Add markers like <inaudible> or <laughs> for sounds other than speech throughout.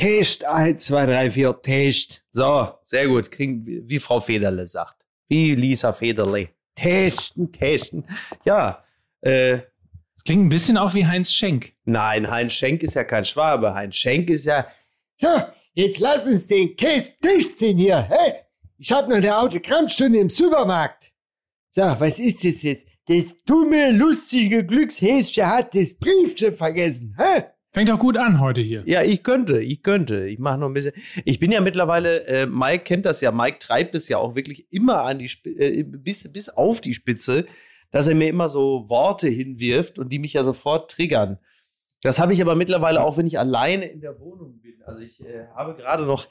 Test, eins, zwei, drei, vier, Test. So, sehr gut. Kriegen, wie Frau Federle sagt. Wie Lisa Federle. Testen, testen. Ja, äh, Das klingt ein bisschen auch wie Heinz Schenk. nein, Heinz Schenk ist ja kein Schwabe. Heinz Schenk ist ja, So, jetzt lass uns den Käse durchziehen hier. Hey, ich hab noch eine Autogrammstunde im Supermarkt. So, was ist das jetzt? Das dumme, lustige Glückshäschen hat das Briefchen vergessen. Hä? Fängt auch gut an heute hier. ja, ich könnte, ich könnte. Ich mache noch ein bisschen. Ich bin ja mittlerweile, äh, Mike kennt das ja, Mike treibt es ja auch wirklich immer an die Sp äh, bis, bis auf die Spitze, dass er mir immer so Worte hinwirft und die mich ja sofort triggern. Das habe ich aber mittlerweile auch, wenn ich alleine in der Wohnung bin. Also ich äh, habe gerade noch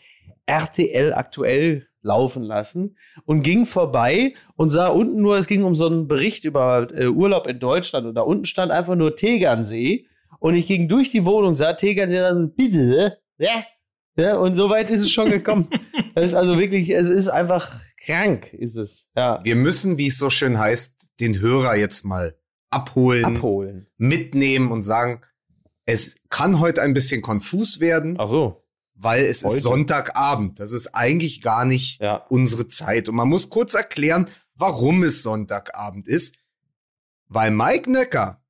RTL aktuell laufen lassen und ging vorbei und sah unten nur, es ging um so einen Bericht über äh, Urlaub in Deutschland und da unten stand einfach nur Tegernsee und ich ging durch die Wohnung, sah Tegernsee, dann bitte, ja, ja, und so weit ist es schon gekommen. <laughs> das ist also wirklich, es ist einfach krank, ist es, ja. Wir müssen, wie es so schön heißt, den Hörer jetzt mal abholen, Abholen. mitnehmen und sagen, es kann heute ein bisschen konfus werden, Ach so, weil es Heute? ist Sonntagabend. Das ist eigentlich gar nicht ja. unsere Zeit. Und man muss kurz erklären, warum es Sonntagabend ist. Weil Mike Nöcker,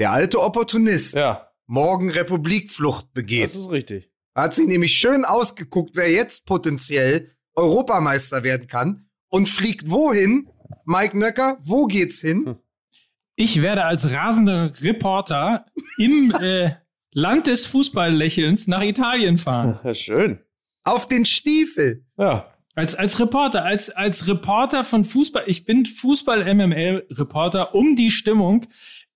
der alte Opportunist, Ja, morgen Republikflucht begeht. das ist richtig. Hat sich nämlich schön ausgeguckt, wer jetzt potenziell Europameister werden kann und fliegt wohin? Mike Nöcker, wo geht's hin? Ich werde als rasender Reporter im <laughs> äh, Land des Fußballlächelns nach Italien fahren. Schön. Auf den Stiefel. Ja. Als, als Reporter, als, als Reporter von Fußball. Ich bin Fußball-MML-Reporter, um die Stimmung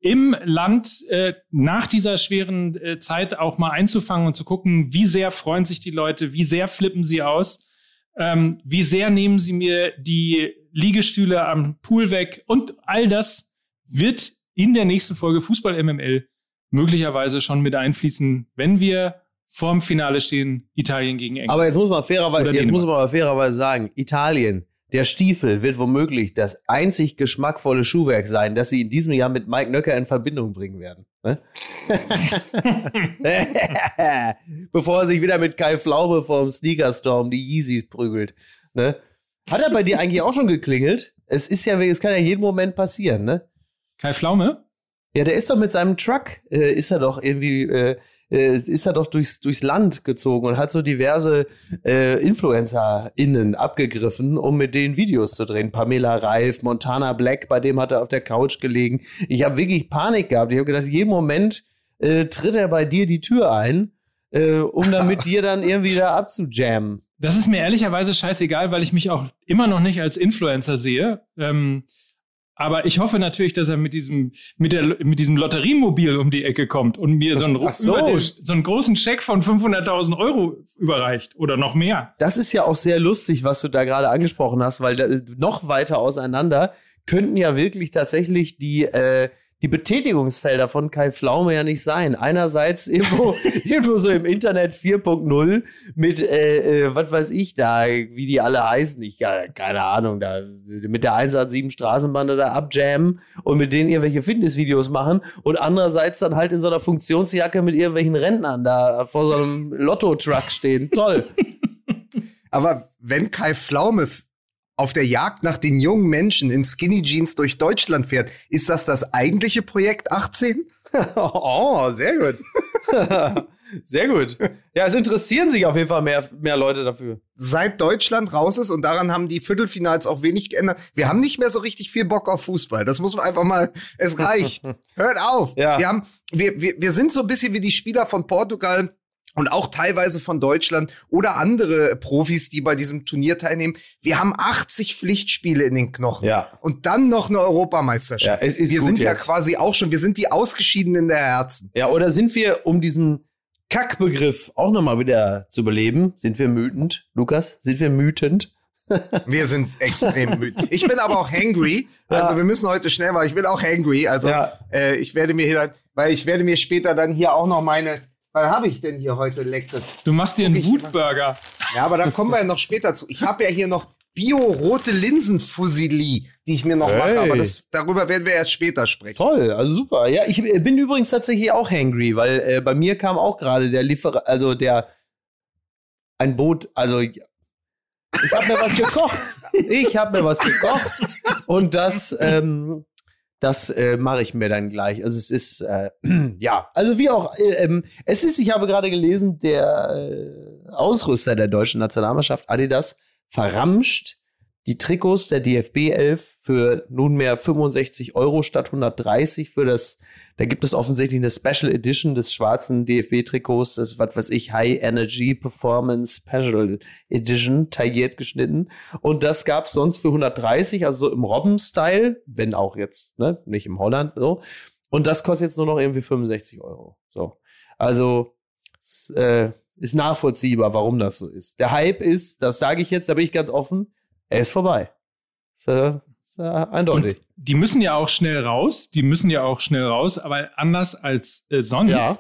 im Land äh, nach dieser schweren äh, Zeit auch mal einzufangen und zu gucken, wie sehr freuen sich die Leute, wie sehr flippen sie aus, ähm, wie sehr nehmen sie mir die Liegestühle am Pool weg und all das wird in der nächsten Folge Fußball MML möglicherweise schon mit einfließen, wenn wir vorm Finale stehen, Italien gegen England. Aber jetzt muss man fairerweise, jetzt muss man fairerweise sagen, Italien, der Stiefel wird womöglich das einzig geschmackvolle Schuhwerk sein, das sie in diesem Jahr mit Mike Nöcker in Verbindung bringen werden. Ne? <laughs> Bevor er sich wieder mit Kai Pflaume vom Sneaker-Store um die Yeezys prügelt. Ne? Hat er bei dir eigentlich auch schon geklingelt? Es ist ja, es kann ja jeden Moment passieren, ne? Kai Pflaume? Ja, der ist doch mit seinem Truck, äh, ist er doch irgendwie, äh, äh, ist er doch durchs, durchs Land gezogen und hat so diverse äh, InfluencerInnen abgegriffen, um mit denen Videos zu drehen. Pamela Reif, Montana Black, bei dem hat er auf der Couch gelegen. Ich habe wirklich Panik gehabt. Ich habe gedacht, jeden Moment äh, tritt er bei dir die Tür ein, äh, um dann mit <laughs> dir dann irgendwie da abzujammen. Das ist mir ehrlicherweise scheißegal, weil ich mich auch immer noch nicht als Influencer sehe. Ähm, aber ich hoffe natürlich, dass er mit diesem, mit der, mit diesem Lotteriemobil um die Ecke kommt und mir so einen, <laughs> so. den, so einen großen Scheck von 500.000 Euro überreicht oder noch mehr. Das ist ja auch sehr lustig, was du da gerade angesprochen hast, weil da, noch weiter auseinander könnten ja wirklich tatsächlich die, äh, die Betätigungsfelder von Kai Pflaume ja nicht sein. Einerseits irgendwo, <laughs> irgendwo so im Internet 4.0 mit, äh, äh, was weiß ich da, wie die alle heißen. Ich, ja, keine Ahnung, da mit der 187 Straßenbande da abjammen und mit denen irgendwelche Fitnessvideos machen und andererseits dann halt in so einer Funktionsjacke mit irgendwelchen Rentnern da vor so einem Lotto-Truck stehen. Toll. <laughs> Aber wenn Kai Pflaume auf der Jagd nach den jungen Menschen in Skinny Jeans durch Deutschland fährt, ist das das eigentliche Projekt 18? <laughs> Oh, sehr gut. <laughs> sehr gut. Ja, es interessieren sich auf jeden Fall mehr, mehr Leute dafür. Seit Deutschland raus ist und daran haben die Viertelfinals auch wenig geändert. Wir haben nicht mehr so richtig viel Bock auf Fußball. Das muss man einfach mal, es reicht. <laughs> Hört auf. Ja. Wir haben, wir, wir, wir sind so ein bisschen wie die Spieler von Portugal und auch teilweise von Deutschland oder andere Profis, die bei diesem Turnier teilnehmen. Wir haben 80 Pflichtspiele in den Knochen. Ja. Und dann noch eine Europameisterschaft. Ja, es ist wir sind ja jetzt. quasi auch schon, wir sind die Ausgeschiedenen der Herzen. Ja, oder sind wir, um diesen Kackbegriff auch nochmal wieder zu beleben, sind wir mütend? Lukas, sind wir mütend? <laughs> Wir sind extrem müde. Ich bin aber auch hangry. Also Ja. wir müssen heute schnell mal. Ich bin auch hangry. Also Ja. äh, ich werde mir hier dann, weil ich werde mir später dann hier auch noch meine. Was habe ich denn hier heute leckeres? Du machst dir einen Ich- Wutburger. Ja, aber da kommen wir ja noch später zu. Ich habe ja hier noch Bio-rote Linsenfusilli, die ich mir noch mache. Hey. Aber das, darüber werden wir erst später sprechen. Toll, also super. Ja, ich äh, bin übrigens tatsächlich auch hangry, weil äh, bei mir kam auch gerade der Liefer, also der ein Boot, also ich habe mir was gekocht. <laughs> Ich habe mir was gekocht und das, ähm, das äh, mache ich mir dann gleich. Also es ist, äh, <clears throat> ja, also wie auch, äh, ähm, es ist, ich habe gerade gelesen, der äh, Ausrüster der deutschen Nationalmannschaft, Adidas, verramscht die Trikots der DFB 11 für nunmehr 65 Euro statt 130 für das, da gibt es offensichtlich eine Special Edition des schwarzen DFB-Trikots, das was weiß ich, High Energy Performance Special Edition, tailliert geschnitten. Und das gab es sonst für 130, also so im Robben-Style, wenn auch jetzt, ne, nicht im Holland, so. Und das kostet jetzt nur noch irgendwie 65 Euro. So. Also, äh, ist nachvollziehbar, warum das so ist. Der Hype ist, das sage ich jetzt, da bin ich ganz offen, er ist vorbei. Ist äh, eindeutig. Und die müssen ja auch schnell raus, die müssen ja auch schnell raus, aber anders als äh, sonst Ja.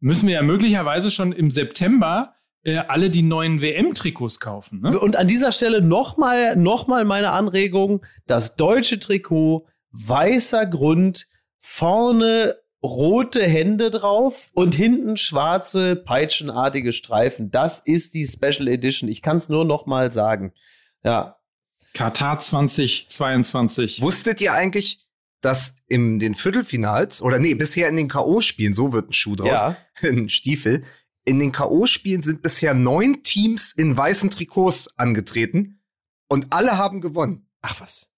müssen wir ja möglicherweise schon im September äh, alle die neuen WM-Trikots kaufen. Ne? Und an dieser Stelle nochmal noch mal meine Anregung: Das deutsche Trikot, weißer Grund, vorne rote Hände drauf und hinten schwarze, peitschenartige Streifen. Das ist die Special Edition. Ich kann es nur noch mal sagen. Ja. Katar 2022. Wusstet ihr eigentlich, dass in den Viertelfinals, oder nee, bisher in den K.O.-Spielen, so wird ein Schuh draus, Ja. <laughs> ein Stiefel, in den K.O.-Spielen sind bisher neun Teams in weißen Trikots angetreten und alle haben gewonnen. Ach was.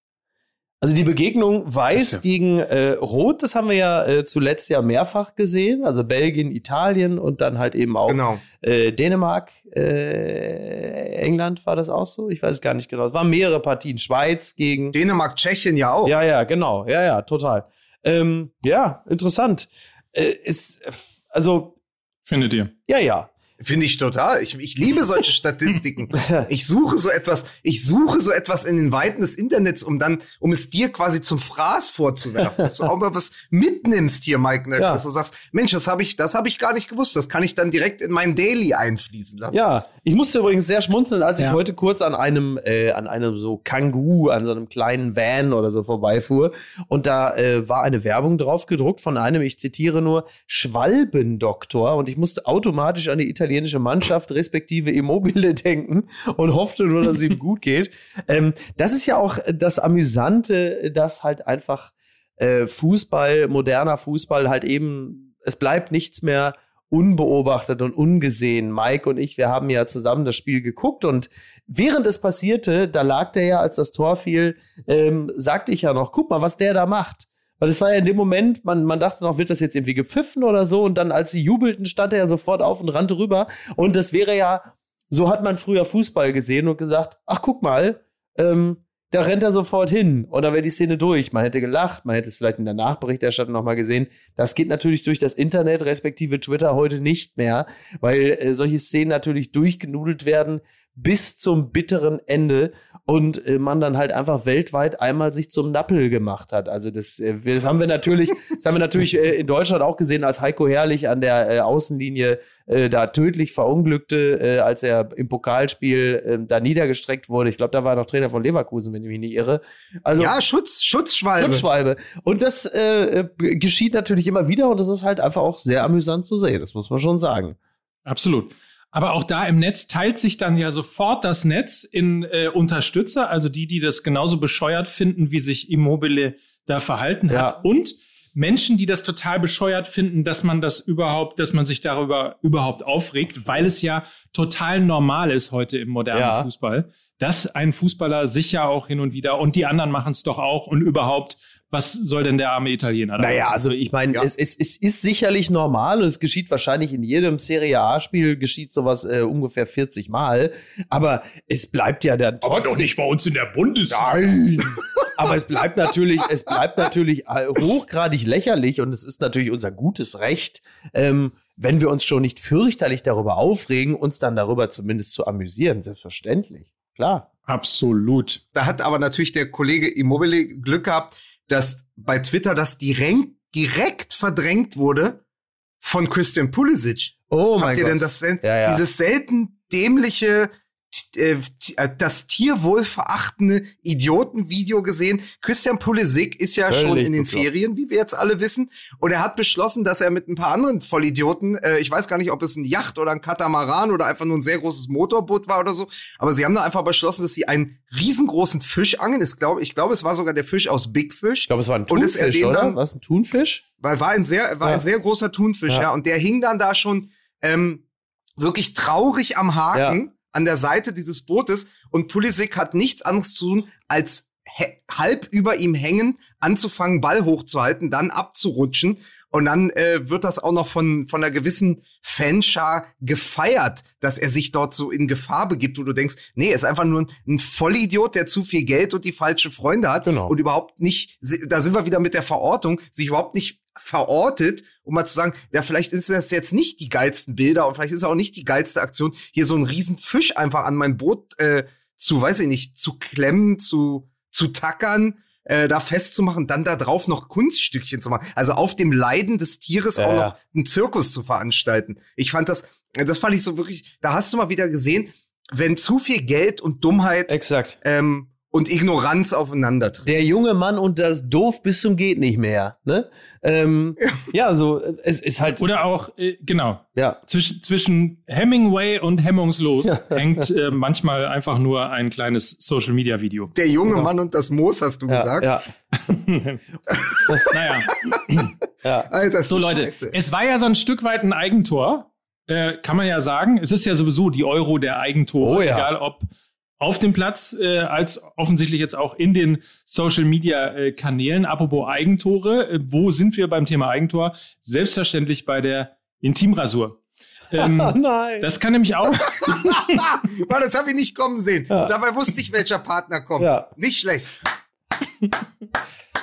Also die Begegnung Weiß ja- gegen äh, Rot, das haben wir ja äh, zuletzt ja mehrfach gesehen. Also Belgien, Italien und dann halt eben auch Genau. äh, Dänemark, äh, England war das auch so? Ich weiß gar nicht genau. Es waren mehrere Partien. Schweiz gegen. Dänemark, Tschechien ja auch. Ja, ja, genau. Ja, ja, total. Ähm, ja, interessant. Äh, ist, also, Findet ihr? ja, ja. Finde ich total. Ich, ich liebe solche <laughs> Statistiken. <laughs> Ich suche so etwas, ich suche so etwas in den Weiten des Internets, um dann, um es dir quasi zum Fraß vorzuwerfen, dass du auch mal was mitnimmst hier, Mike, ne? Ja. dass du sagst, Mensch, das habe ich, das habe ich gar nicht gewusst, das kann ich dann direkt in mein Daily einfließen lassen. Ja, ich musste übrigens sehr schmunzeln, als ich Ja. heute kurz an einem, äh, an einem so Kangoo, an so einem kleinen Van oder so vorbeifuhr. Und da äh, war eine Werbung drauf gedruckt von einem, ich zitiere nur, Schwalbendoktor. Und ich musste automatisch an die italienische Mannschaft respektive Immobile <laughs> denken und hoffte nur, dass es ihm gut geht. Ähm, das ist ja auch das Amüsante, dass halt einfach äh, Fußball, moderner Fußball halt eben, es bleibt nichts mehr unbeobachtet und ungesehen. Mike und ich, wir haben ja zusammen das Spiel geguckt und während es passierte, da lag der ja, als das Tor fiel, ähm, sagte ich ja noch, guck mal, was der da macht. Weil es war ja in dem Moment, man, man dachte noch, wird das jetzt irgendwie gepfiffen oder so und dann, als sie jubelten, stand er ja sofort auf und rannte rüber und das wäre ja, so hat man früher Fußball gesehen und gesagt, ach guck mal, ähm, da rennt er sofort hin und dann wäre die Szene durch. Man hätte gelacht, man hätte es vielleicht in der Nachberichterstattung nochmal gesehen. Das geht natürlich durch das Internet respektive Twitter heute nicht mehr, weil äh, solche Szenen natürlich durchgenudelt werden bis zum bitteren Ende und äh, man dann halt einfach weltweit einmal sich zum Nappel gemacht hat. Also das, äh, das haben wir natürlich, <laughs> das haben wir natürlich äh, in Deutschland auch gesehen, als Heiko Herrlich an der äh, Außenlinie äh, da tödlich verunglückte, äh, als er im Pokalspiel äh, da niedergestreckt wurde. Ich glaube, da war er noch Trainer von Leverkusen, wenn ich mich nicht irre. Also ja Schutz, Schutzschwalbe. Schutzschwalbe. Und das geschieht natürlich immer wieder und das ist halt einfach auch sehr amüsant zu sehen. Das muss man schon sagen. Absolut. Aber auch da im Netz teilt sich dann ja sofort das Netz in äh, Unterstützer, also die, die das genauso bescheuert finden, wie sich Immobile da verhalten Ja. hat. Und Menschen, die das total bescheuert finden, dass man das überhaupt, dass man sich darüber überhaupt aufregt, weil es ja total normal ist heute im modernen Ja. Fußball, dass ein Fußballer sich ja auch hin und wieder und die anderen machen es doch auch und überhaupt, was soll denn der arme Italiener da Naja, machen? also ich meine, Ja. es, es, es ist sicherlich normal und es geschieht wahrscheinlich in jedem Serie A-Spiel geschieht sowas äh, ungefähr 40 Mal. Aber es bleibt ja dann trotzdem. bei uns in der Bundesliga. Nein. Aber es bleibt natürlich, es bleibt natürlich äh, hochgradig lächerlich und es ist natürlich unser gutes Recht, ähm, wenn wir uns schon nicht fürchterlich darüber aufregen, uns dann darüber zumindest zu amüsieren. Selbstverständlich. Klar. Absolut. Da hat aber natürlich der Kollege Immobile Glück gehabt, dass bei Twitter das direkt, direkt verdrängt wurde von Christian Pulisic. Oh mein Habt ihr Gott. denn das Ja, ja. dieses selten dämliche das tierwohlverachtende Idiotenvideo gesehen. Christian Pulisic ist ja Völlig schon in den bekloppt. Ferien, wie wir jetzt alle wissen. Und er hat beschlossen, dass er mit ein paar anderen Vollidioten, äh, ich weiß gar nicht, ob es ein Yacht oder ein Katamaran oder einfach nur ein sehr großes Motorboot war oder so, aber sie haben da einfach beschlossen, dass sie einen riesengroßen Fisch angeln. Ich glaube, ich glaube, es war sogar der Fisch aus Big Fish. Ich glaube, es war ein Und Thunfisch, dem oder? dann- Was, ein Thunfisch? Weil war ein sehr, war Ja. ein sehr großer Thunfisch, ja. Ja. Und der hing dann da schon ähm, wirklich traurig am Haken an der Seite dieses Bootes. Und Pulisic hat nichts anderes zu tun, als halb über ihm hängen, anzufangen, Ball hochzuhalten, dann abzurutschen. Und dann äh, wird das auch noch von, von einer gewissen Fanschar gefeiert, dass er sich dort so in Gefahr begibt, wo du denkst, nee, er ist einfach nur ein, ein Vollidiot, der zu viel Geld und die falschen Freunde hat Genau. und überhaupt nicht, da sind wir wieder mit der Verortung, sich überhaupt nicht verortet, um mal zu sagen, ja, vielleicht ist das jetzt nicht die geilsten Bilder und vielleicht ist es auch nicht die geilste Aktion, hier so einen riesen Fisch einfach an mein Boot äh, zu, weiß ich nicht, zu klemmen, zu, zu tackern, äh, da festzumachen, dann da drauf noch Kunststückchen zu machen. Also auf dem Leiden des Tieres Ja, auch noch einen Zirkus zu veranstalten. Ich fand das, das fand ich so wirklich, da hast du mal wieder gesehen, wenn zu viel Geld und Dummheit Exakt. ähm, und Ignoranz aufeinandertreffen. Der junge Mann und das Doof bis zum geht nicht mehr. Ne? Ähm, ja, so äh, es ist halt. Oder auch, äh, genau, ja, zwischen, zwischen Hemingway und Hemmungslos Ja. hängt <laughs> äh, manchmal einfach nur ein kleines Social-Media-Video. Der junge Genau. Mann und das Moos, hast du ja, gesagt. ja, <laughs> <laughs> naja, ja. Alter, so Leute, scheiße. es war ja so ein Stück weit ein Eigentor, äh, kann man ja sagen. Es ist ja sowieso die Euro der Eigentore, Oh ja. egal ob auf dem Platz äh, als offensichtlich jetzt auch in den Social Media äh, Kanälen. Apropos Eigentore, äh, wo sind wir beim Thema Eigentor? Selbstverständlich bei der Intimrasur. Ähm, <laughs> Oh nein. das kann nämlich auch. <laughs> Mann, das habe ich nicht kommen sehen. Ja. Dabei wusste ich, welcher Partner kommt. Ja. Nicht schlecht.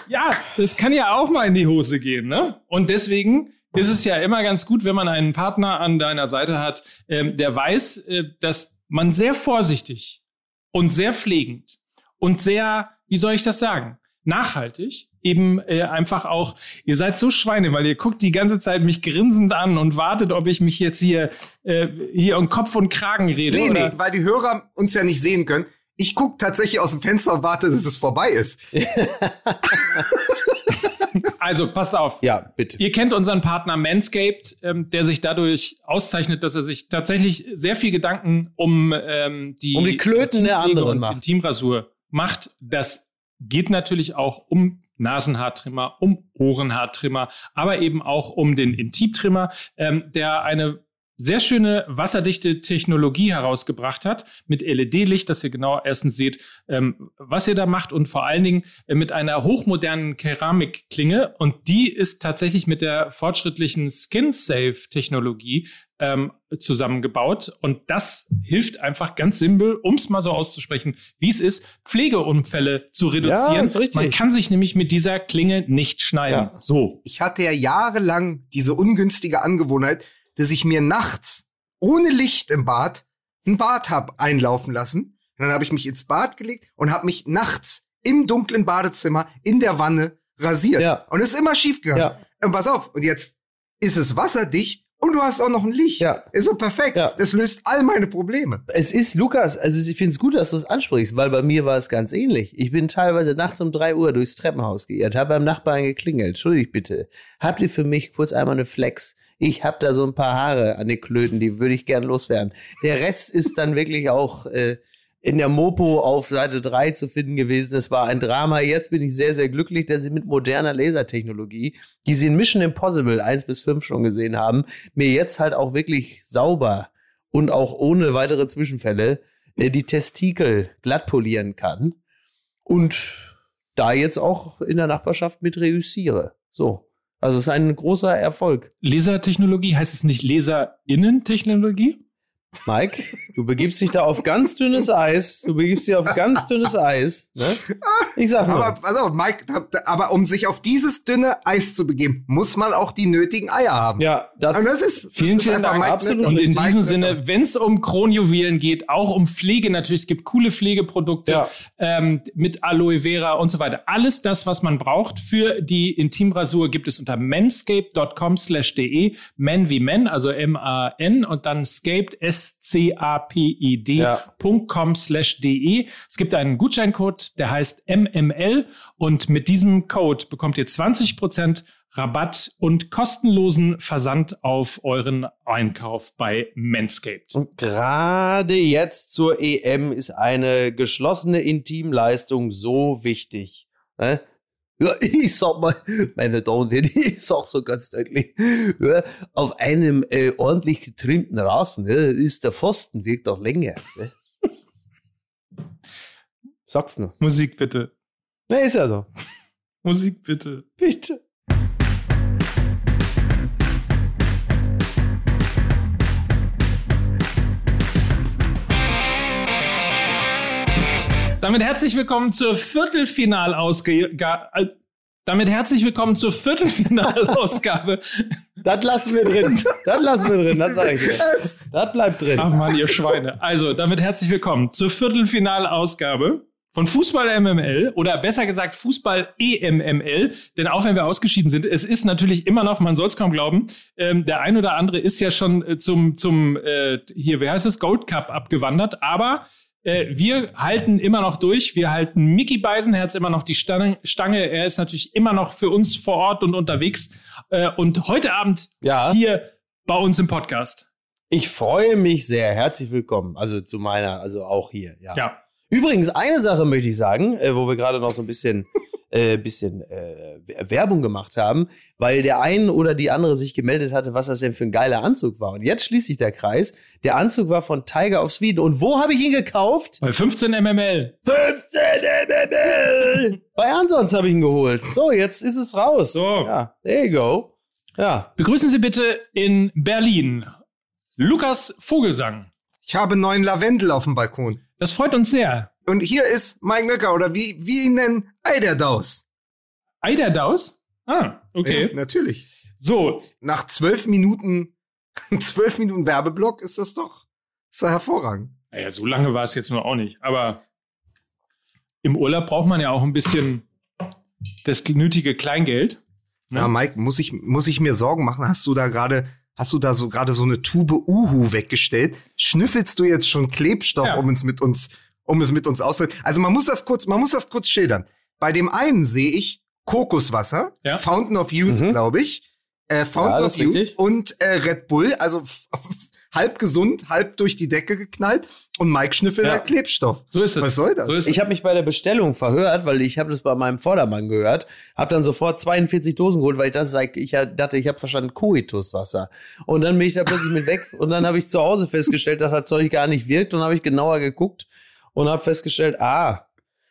Ja, das kann ja auch mal in die Hose gehen, ne? Und deswegen ist es ja immer ganz gut, wenn man einen Partner an deiner Seite hat, ähm, der weiß, äh, dass man sehr vorsichtig und sehr pflegend und sehr, wie soll ich das sagen, nachhaltig eben äh, einfach auch, ihr seid so Schweine, weil ihr guckt die ganze Zeit mich grinsend an und wartet, ob ich mich jetzt hier, äh, hier um Kopf und Kragen rede. Nee, oder? nee, weil die Hörer uns ja nicht sehen können. Ich guck tatsächlich aus dem Fenster und warte, dass es vorbei ist. <laughs> Also, passt auf. Ja, bitte. Ihr kennt unseren Partner Manscaped, ähm, der sich dadurch auszeichnet, dass er sich tatsächlich sehr viel Gedanken um ähm, die, Um die Klöten der anderen und macht. Intimrasur macht. Das geht natürlich auch um Nasenhaartrimmer, um Ohrenhaartrimmer, aber eben auch um den Intimtrimmer, ähm, der eine sehr schöne wasserdichte Technologie herausgebracht hat mit LED-Licht, dass ihr genau erstens seht, ähm, was ihr da macht und vor allen Dingen äh, mit einer hochmodernen Keramikklinge und die ist tatsächlich mit der fortschrittlichen Skin-Safe-Technologie ähm, zusammengebaut und das hilft einfach ganz simpel, um es mal so auszusprechen, wie es ist, Pflegeunfälle zu reduzieren. richtig. Man kann sich nämlich mit dieser Klinge nicht schneiden. Ja. So. Ich hatte ja jahrelang diese ungünstige Angewohnheit, dass ich mir nachts ohne Licht im Bad ein Bad hab einlaufen lassen. Und dann habe ich mich ins Bad gelegt und habe mich nachts im dunklen Badezimmer in der Wanne rasiert. Ja. Und es ist immer schief gegangen. Ja. Und pass auf, und jetzt ist es wasserdicht und du hast auch noch ein Licht. Ja. Ist so perfekt. Ja. Das löst all meine Probleme. Es ist, Lukas, also ich finde es gut, dass du es ansprichst, weil bei mir war es ganz ähnlich. Ich bin teilweise nachts um drei Uhr durchs Treppenhaus geirrt, habe beim Nachbarn geklingelt. Entschuldigt bitte. Habt ihr für mich kurz einmal eine Flex? Ich habe da so ein paar Haare an den Klöten, die würde ich gern loswerden. Der Rest ist dann wirklich auch äh, in der Mopo auf Seite 3 zu finden gewesen. Es war ein Drama. Jetzt bin ich sehr, sehr glücklich, dass sie mit moderner Lasertechnologie, die sie in Mission Impossible 1 bis 5 schon gesehen haben, mir jetzt halt auch wirklich sauber und auch ohne weitere Zwischenfälle äh, die Testikel glatt polieren kann und da jetzt auch in der Nachbarschaft mit reüssiere. So. Also es ist ein großer Erfolg. Lasertechnologie heißt es nicht Laserinnentechnologie? Mike, du begibst dich da auf ganz dünnes Eis. Du begibst dich auf ganz dünnes Eis. Ne? Ich sag's nur. Aber auf, Mike, aber um sich auf dieses dünne Eis zu begeben, muss man auch die nötigen Eier haben. ja, das, das ist, Vielen, das ist vielen Dank. Mike Absolut. Knöpper. Und in Mike diesem Knöpper. Sinne, wenn es um Kronjuwelen geht, auch um Pflege natürlich, es gibt coole Pflegeprodukte Ja. ähm, mit Aloe Vera und so weiter. Alles das, was man braucht für die Intimrasur, gibt es unter manscaped.com slash de. Men wie Men, also M-A-N und dann scaped, scaped.com slash de. Es gibt einen Gutscheincode, der heißt MML und mit diesem Code bekommt ihr 20% Rabatt und kostenlosen Versand auf euren Einkauf bei Manscaped. Und gerade jetzt zur EM ist eine geschlossene Intimleistung so wichtig. Ne? Ja, <laughs> ich sag mal, meine Damen und Herren, <laughs> ich sag so ganz deutlich, ja, auf einem äh, ordentlich getrimmten Rasen ja, ist der Pfostenweg doch länger. Ne? Sag's nur. Musik bitte. Ne, ist ja so. Musik bitte. Bitte. Damit herzlich willkommen zur Viertelfinalausgabe. Äh, damit herzlich willkommen zur Viertelfinalausgabe. <laughs> Das lassen wir drin. Das lassen wir drin, das sage ich dir. Das bleibt drin. Ach man, ihr Schweine. Also, damit herzlich willkommen zur Viertelfinalausgabe von Fußball MML oder besser gesagt Fußball EMML, denn auch wenn wir ausgeschieden sind, es ist natürlich immer noch, man soll es kaum glauben, ähm, der ein oder andere ist ja schon äh, zum zum äh, hier, wer heißt es, Gold Cup abgewandert, aber äh, wir halten immer noch durch. Wir halten Mickey Beisenherz immer noch die Stange. Er ist natürlich immer noch für uns vor Ort und unterwegs. Äh, und heute Abend Ja. hier bei uns im Podcast. Ich freue mich sehr. Herzlich willkommen. Also zu meiner, also auch hier. Ja. Ja. Übrigens, eine Sache möchte ich sagen, äh, wo wir gerade noch so ein bisschen, <laughs> äh, bisschen äh, Werbung gemacht haben, weil der ein oder die andere sich gemeldet hatte, was das denn für ein geiler Anzug war. Und jetzt schließt sich der Kreis. Der Anzug war von Tiger of Sweden. Und wo habe ich ihn gekauft? Bei 15 MML. 15 MML! Bei Ansons habe ich ihn geholt. So, jetzt ist es raus. So. Ja, there you go. Ja. Begrüßen Sie bitte in Berlin Lukas Vogelsang. Ich habe neuen Lavendel auf dem Balkon. Das freut uns sehr. Und hier ist Mike Nöcker oder wie, wie ihn nennen, Eiderdaus. Eiderdaus? Ah, okay. Ja, natürlich. So, Nach zwölf Minuten, <laughs> zwölf Minuten Werbeblock ist das doch, ist doch hervorragend. naja, so lange war es jetzt nur auch nicht. Aber im Urlaub braucht man ja auch ein bisschen das nötige Kleingeld. Ne? Ja, Mike, muss ich, muss ich mir Sorgen machen? Hast du da gerade, hast du da so gerade so eine Tube Uhu weggestellt? Schnüffelst du jetzt schon Klebstoff, Ja. um es mit uns, um es mit uns auszudrücken? Also man muss das kurz, man muss das kurz schildern. Bei dem einen sehe ich Kokoswasser, Ja. Fountain of Youth, Mhm. glaube ich. Äh, Fountain Ja, of Youth richtig. und äh, Red Bull, also <laughs> halb gesund, halb durch die Decke geknallt und Mike schnüffelt Ja. Klebstoff. So ist es. Was soll das? So ist Ich habe mich bei der Bestellung verhört, weil ich habe das bei meinem Vordermann gehört, habe dann sofort 42 Dosen geholt, weil ich das ich dachte, ich habe verstanden Koituswasser. Und dann bin ich da plötzlich mit weg und dann habe ich zu Hause festgestellt, dass das Zeug gar nicht wirkt und habe ich genauer geguckt und habe festgestellt, ah,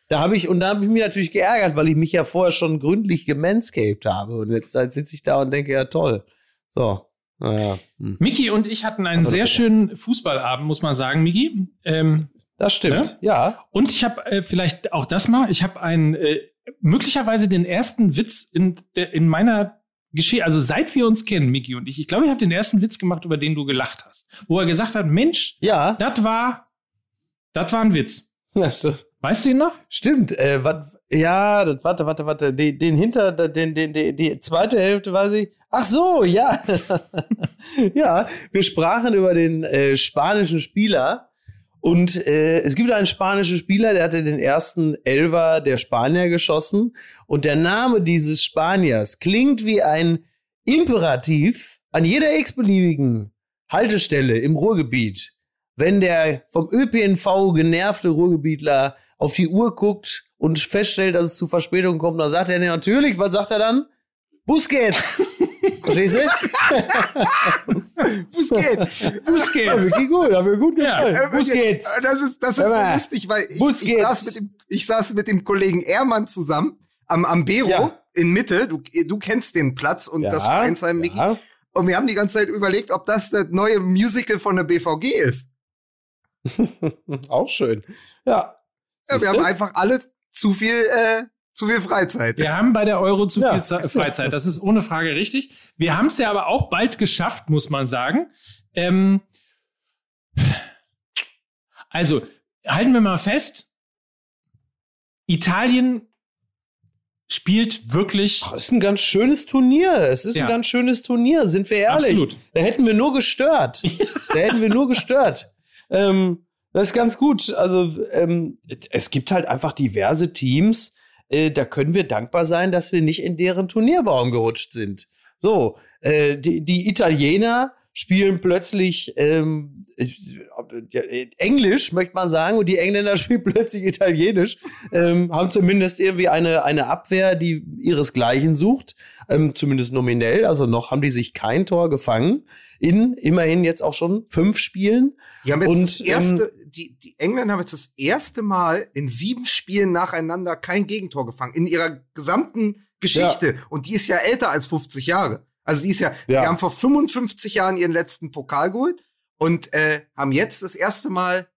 da habe ich und da habe ich mich natürlich geärgert, weil ich mich ja vorher schon gründlich gemanscaped habe und jetzt sitze ich da und denke, ja toll. So. Naja, hm. Miki und ich hatten einen Also, sehr schönen Fußballabend, muss man sagen, Miki. Ähm, Das stimmt. Ja. und ich habe äh, vielleicht auch das mal, ich habe einen äh, möglicherweise den ersten Witz in, in meiner Geschichte, also seit wir uns kennen, Miki und ich, ich glaube, ich habe den ersten Witz gemacht, über den du gelacht hast. Wo er gesagt hat, Mensch, Ja. das war, das war ein Witz. so. Weißt du ihn noch? Stimmt, äh, wat, ja, das, warte, warte, warte, den, den hinter, den, den, den, die zweite Hälfte weiß ich. Ach so, ja. <laughs> ja, wir sprachen über den äh, spanischen Spieler. Und äh, es gibt einen spanischen Spieler, der hatte den ersten Elver der Spanier geschossen. Und der Name dieses Spaniers klingt wie ein Imperativ an jeder x-beliebigen Haltestelle im Ruhrgebiet. Wenn der vom ÖPNV genervte Ruhrgebietler auf die Uhr guckt und feststellt, dass es zu Verspätungen kommt, dann sagt er natürlich, was sagt er dann? Busquets. <laughs> Verstehst du? Busquets. Ja, Busquets. wirklich gut, hat mir gut Ja. gefallen. Äh, Busquets. äh, Das ist, das ist so lustig, weil ich, ich, Busquets. saß mit dem, ich saß mit dem Kollegen Ehrmann zusammen am, am Bero Ja. in Mitte. Du, du kennst den Platz und das Vereinsheim, Miki. ja. Und wir haben die ganze Zeit überlegt, ob das das neue Musical von der BVG ist. <laughs> Auch schön. Ja. Ja, wir haben einfach alle zu viel, äh, zu viel Freizeit. Wir haben bei der Euro zu Ja. viel Ze- Freizeit. Das ist ohne Frage richtig. Wir haben es ja aber auch bald geschafft, muss man sagen. Ähm, also, halten wir mal fest. Italien spielt wirklich. Ach, ist ein ganz schönes Turnier. Es ist Ja. ein ganz schönes Turnier, sind wir ehrlich. Absolut. Da hätten wir nur gestört. <laughs> da hätten wir nur gestört. Ähm, das ist ganz gut. Also ähm, es gibt halt einfach diverse Teams, äh, da können wir dankbar sein, dass wir nicht in deren Turnierbaum gerutscht sind. So, äh, die, die Italiener spielen plötzlich ähm, äh, Englisch, möchte man sagen, und die Engländer <laughs> spielen plötzlich Italienisch, ähm, haben zumindest irgendwie eine, eine Abwehr, die ihresgleichen sucht, ähm, zumindest nominell. Also noch haben die sich kein Tor gefangen in immerhin jetzt auch schon fünf Spielen. Die haben jetzt Und, das erste, die, die Engländer haben jetzt das erste Mal in sieben Spielen nacheinander kein Gegentor gefangen. In ihrer gesamten Geschichte. Und die ist ja älter als 50 Jahre. Also die ist ja, Ja. sie haben vor 55 Jahren ihren letzten Pokal geholt und äh, haben jetzt das erste Mal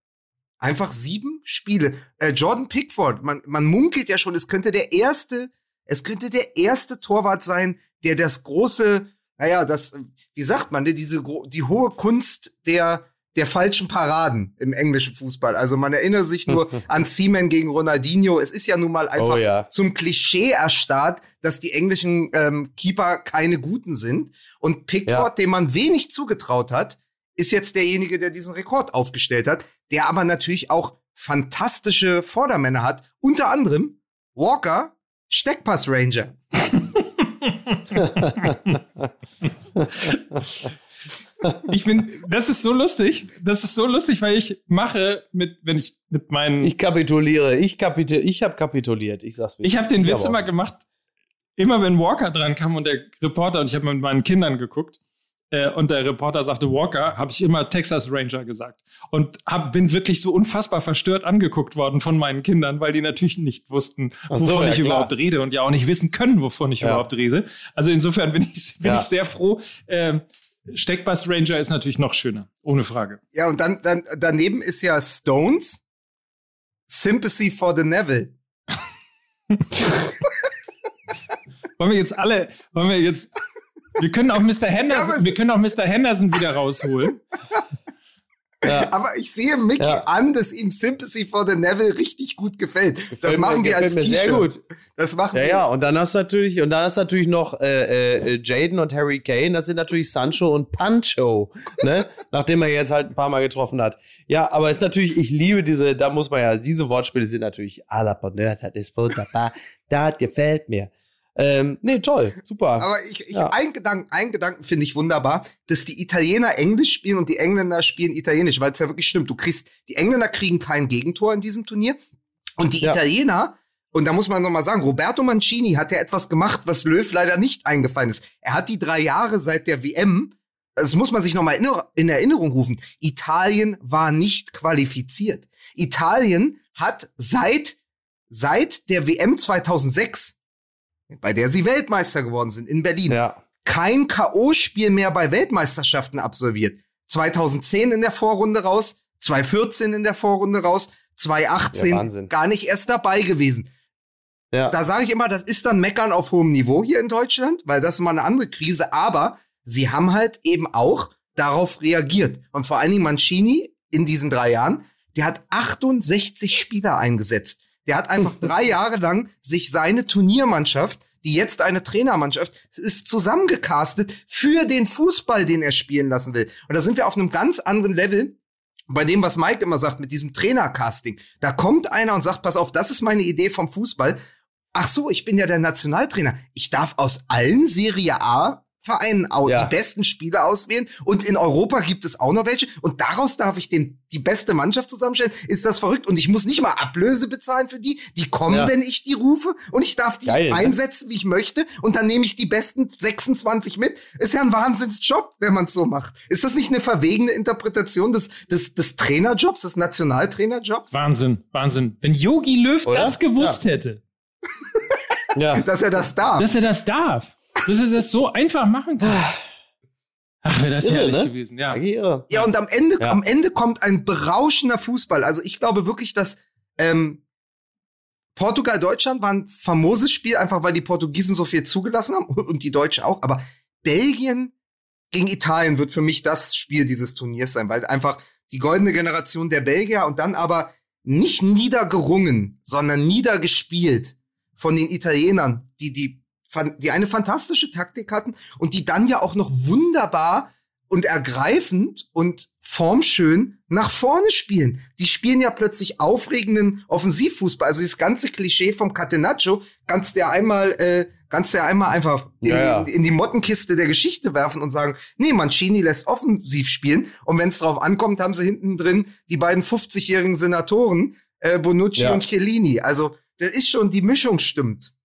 einfach sieben Spiele. Äh, Jordan Pickford, man, man munkelt ja schon, es könnte der erste, es könnte der erste Torwart sein, der das große, naja, das, wie sagt man, diese die hohe Kunst der der falschen Paraden im englischen Fußball. Also man erinnert sich nur <laughs> an Seaman gegen Ronaldinho. Es ist ja nun mal einfach Oh ja. zum Klischee erstarrt, dass die englischen ähm, Keeper keine guten sind. Und Pickford, dem man wenig zugetraut hat, ist jetzt derjenige, der diesen Rekord aufgestellt hat, der aber natürlich auch fantastische Vordermänner hat. Unter anderem Walker, Steckpass Ranger. <laughs> <laughs> Ich finde, das ist so lustig. Das ist so lustig, weil ich mache mit, wenn ich mit meinen. Ich kapituliere, ich kapituliere, ich habe kapituliert, ich sag's Ich habe den Witz immer gemacht, immer wenn Walker dran kam und der Reporter, und ich habe mit meinen Kindern geguckt, äh, und der Reporter sagte Walker, habe ich immer Texas Ranger gesagt. Und hab, bin wirklich so unfassbar verstört angeguckt worden von meinen Kindern, weil die natürlich nicht wussten, Ach so, wovon ja, ich klar. überhaupt rede und ja auch nicht wissen können, wovon ich Ja. überhaupt rede. Also insofern bin ich, bin Ja. ich sehr froh. Ähm, Steckbass Ranger ist natürlich noch schöner, ohne Frage. Ja, und dann, dann daneben ist ja Stones, Sympathy for the Neville. <laughs> Wollen wir jetzt alle, wollen wir jetzt, wir können auch Mr. Ja, Henderson, es wir können auch Mr. Henderson wieder rausholen. <laughs> Ja. <laughs> Aber ich sehe Mickey Ja. an, dass ihm Sympathy for the Neville richtig gut gefällt. das Gefällt machen mir- wir als mir sehr T-Shirt. gut. Das machen Ja, wir. ja, und dann hast du natürlich, und dann hast du natürlich noch äh, äh, Jaden und Harry Kane, das sind natürlich Sancho und Pancho, ne? <laughs> Nachdem er jetzt halt ein paar Mal getroffen hat. Ja, aber ist natürlich, ich liebe diese, da muss man ja, diese Wortspiele sind natürlich à la Bonheur, das ist wunderbar, das gefällt mir. Ähm, nee, toll, super. Aber ich, ich Ja. ein Gedanken, Gedanken finde ich wunderbar, dass die Italiener Englisch spielen und die Engländer spielen Italienisch, weil es ja wirklich stimmt. Du kriegst, die Engländer kriegen kein Gegentor in diesem Turnier und die Ja. Italiener, und da muss man noch mal sagen, Roberto Mancini hat ja etwas gemacht, was Löw leider nicht eingefallen ist. Er hat die drei Jahre seit der WM, das muss man sich noch mal in, in Erinnerung rufen, Italien war nicht qualifiziert. Italien hat seit, seit der WM 2006 bei der sie Weltmeister geworden sind in Berlin, ja. kein K.O.-Spiel mehr bei Weltmeisterschaften absolviert. 2010 in der Vorrunde raus, 2014 in der Vorrunde raus, Ja, 2018 Wahnsinn. gar nicht erst dabei gewesen. Ja. Da sage ich immer, das ist dann Meckern auf hohem Niveau hier in Deutschland, weil das ist mal eine andere Krise. Aber sie haben halt eben auch darauf reagiert. Und vor allen Dingen Mancini in diesen drei Jahren, der hat 68 Spieler eingesetzt. Der hat einfach <laughs> drei Jahre lang sich seine Turniermannschaft, die jetzt eine Trainermannschaft ist, zusammengecastet für den Fußball, den er spielen lassen will. Und da sind wir auf einem ganz anderen Level, bei dem, was Mike immer sagt, mit diesem Trainercasting. Da kommt einer und sagt, pass auf, das ist meine Idee vom Fußball. Ach so, ich bin ja der Nationaltrainer. Ich darf aus allen Serie A Vereinen au Ja. die besten Spieler auswählen und in Europa gibt es auch noch welche und daraus darf ich den, die beste Mannschaft zusammenstellen. Ist das verrückt? Und ich muss nicht mal Ablöse bezahlen für die. Die kommen, Ja. wenn ich die rufe und ich darf die Geil, ne? einsetzen, wie ich möchte und dann nehme ich die besten 26 mit. Ist ja ein Wahnsinnsjob, wenn man es so macht. Ist das nicht eine verwegene Interpretation des, des, des Trainerjobs, des Nationaltrainerjobs? Wahnsinn, Wahnsinn. Wenn Yogi Löw Oder? das gewusst hätte, ja. <laughs> Dass er das darf. dass er das darf, dass er das so einfach machen kann. Ach, wäre das Irre, herrlich ne? gewesen, ja. Ja, und am Ende, Ja. am Ende kommt ein berauschender Fußball. Also ich glaube wirklich, dass ähm, Portugal-Deutschland war ein famoses Spiel, einfach weil die Portugiesen so viel zugelassen haben <laughs> und die Deutschen auch. Aber Belgien gegen Italien wird für mich das Spiel dieses Turniers sein, weil einfach die goldene Generation der Belgier und dann aber nicht niedergerungen, sondern niedergespielt von den Italienern, die, die, die eine fantastische Taktik hatten und die dann ja auch noch wunderbar und ergreifend und formschön nach vorne spielen. Die spielen ja plötzlich aufregenden Offensivfußball. Also dieses ganze Klischee vom Catenaccio kannst du ja einmal, äh, kannst du ja einmal einfach in, ja, ja. in die Mottenkiste der Geschichte werfen und sagen, nee, Mancini lässt offensiv spielen. Und wenn es drauf ankommt, haben sie hinten drin die beiden 50-jährigen Senatoren, äh, Bonucci ja. und Chiellini. Also, das ist schon, die Mischung stimmt.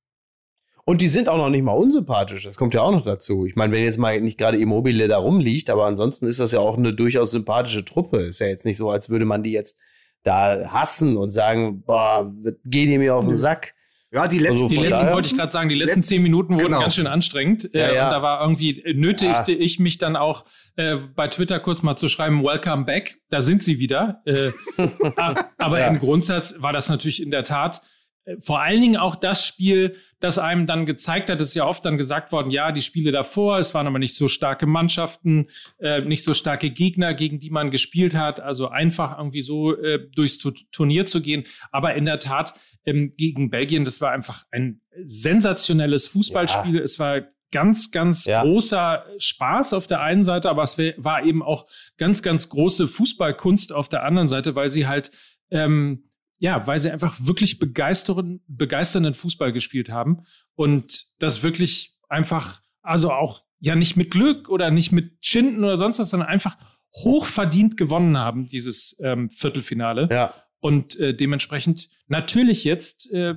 Und die sind auch noch nicht mal unsympathisch. Das kommt ja auch noch dazu. Ich meine, wenn jetzt mal nicht gerade Immobile da rumliegt, aber ansonsten ist das ja auch eine durchaus sympathische Truppe. Ist ja jetzt nicht so, als würde man die jetzt da hassen und sagen, boah, geh die mir auf den Sack. Ja, die letzten, also die letzten wollte ich gerade sagen, die letzten zehn Minuten wurden genau. ganz schön anstrengend. Ja, äh, ja. Und da war irgendwie nötigte ja. ich mich dann auch äh, bei Twitter kurz mal zu schreiben, Welcome back. Da sind sie wieder. Äh, <laughs> aber im Grundsatz war das natürlich in der Tat äh, vor allen Dingen auch das Spiel, das einem dann gezeigt hat, ist ja oft dann gesagt worden, ja, die Spiele davor, es waren aber nicht so starke Mannschaften, äh, nicht so starke Gegner, gegen die man gespielt hat, also einfach irgendwie so äh, durchs Turnier zu gehen. Aber in der Tat, ähm, gegen Belgien, das war einfach ein sensationelles Fußballspiel. Ja. Es war ganz, ganz ja. großer Spaß auf der einen Seite, aber es war eben auch ganz, ganz große Fußballkunst auf der anderen Seite, weil sie halt ähm, ja, weil sie einfach wirklich begeisternden, Fußball gespielt haben und das wirklich einfach, also auch ja nicht mit Glück oder nicht mit Schinden oder sonst was, sondern einfach hochverdient gewonnen haben, dieses ähm, Viertelfinale. Ja. Und äh, dementsprechend natürlich jetzt äh,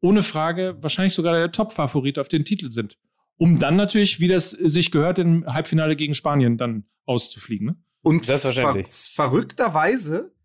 ohne Frage wahrscheinlich sogar der Top-Favorit auf den Titel sind. Um dann natürlich, wie das sich gehört, im Halbfinale gegen Spanien dann auszufliegen. Ne? Und ver verrückterweise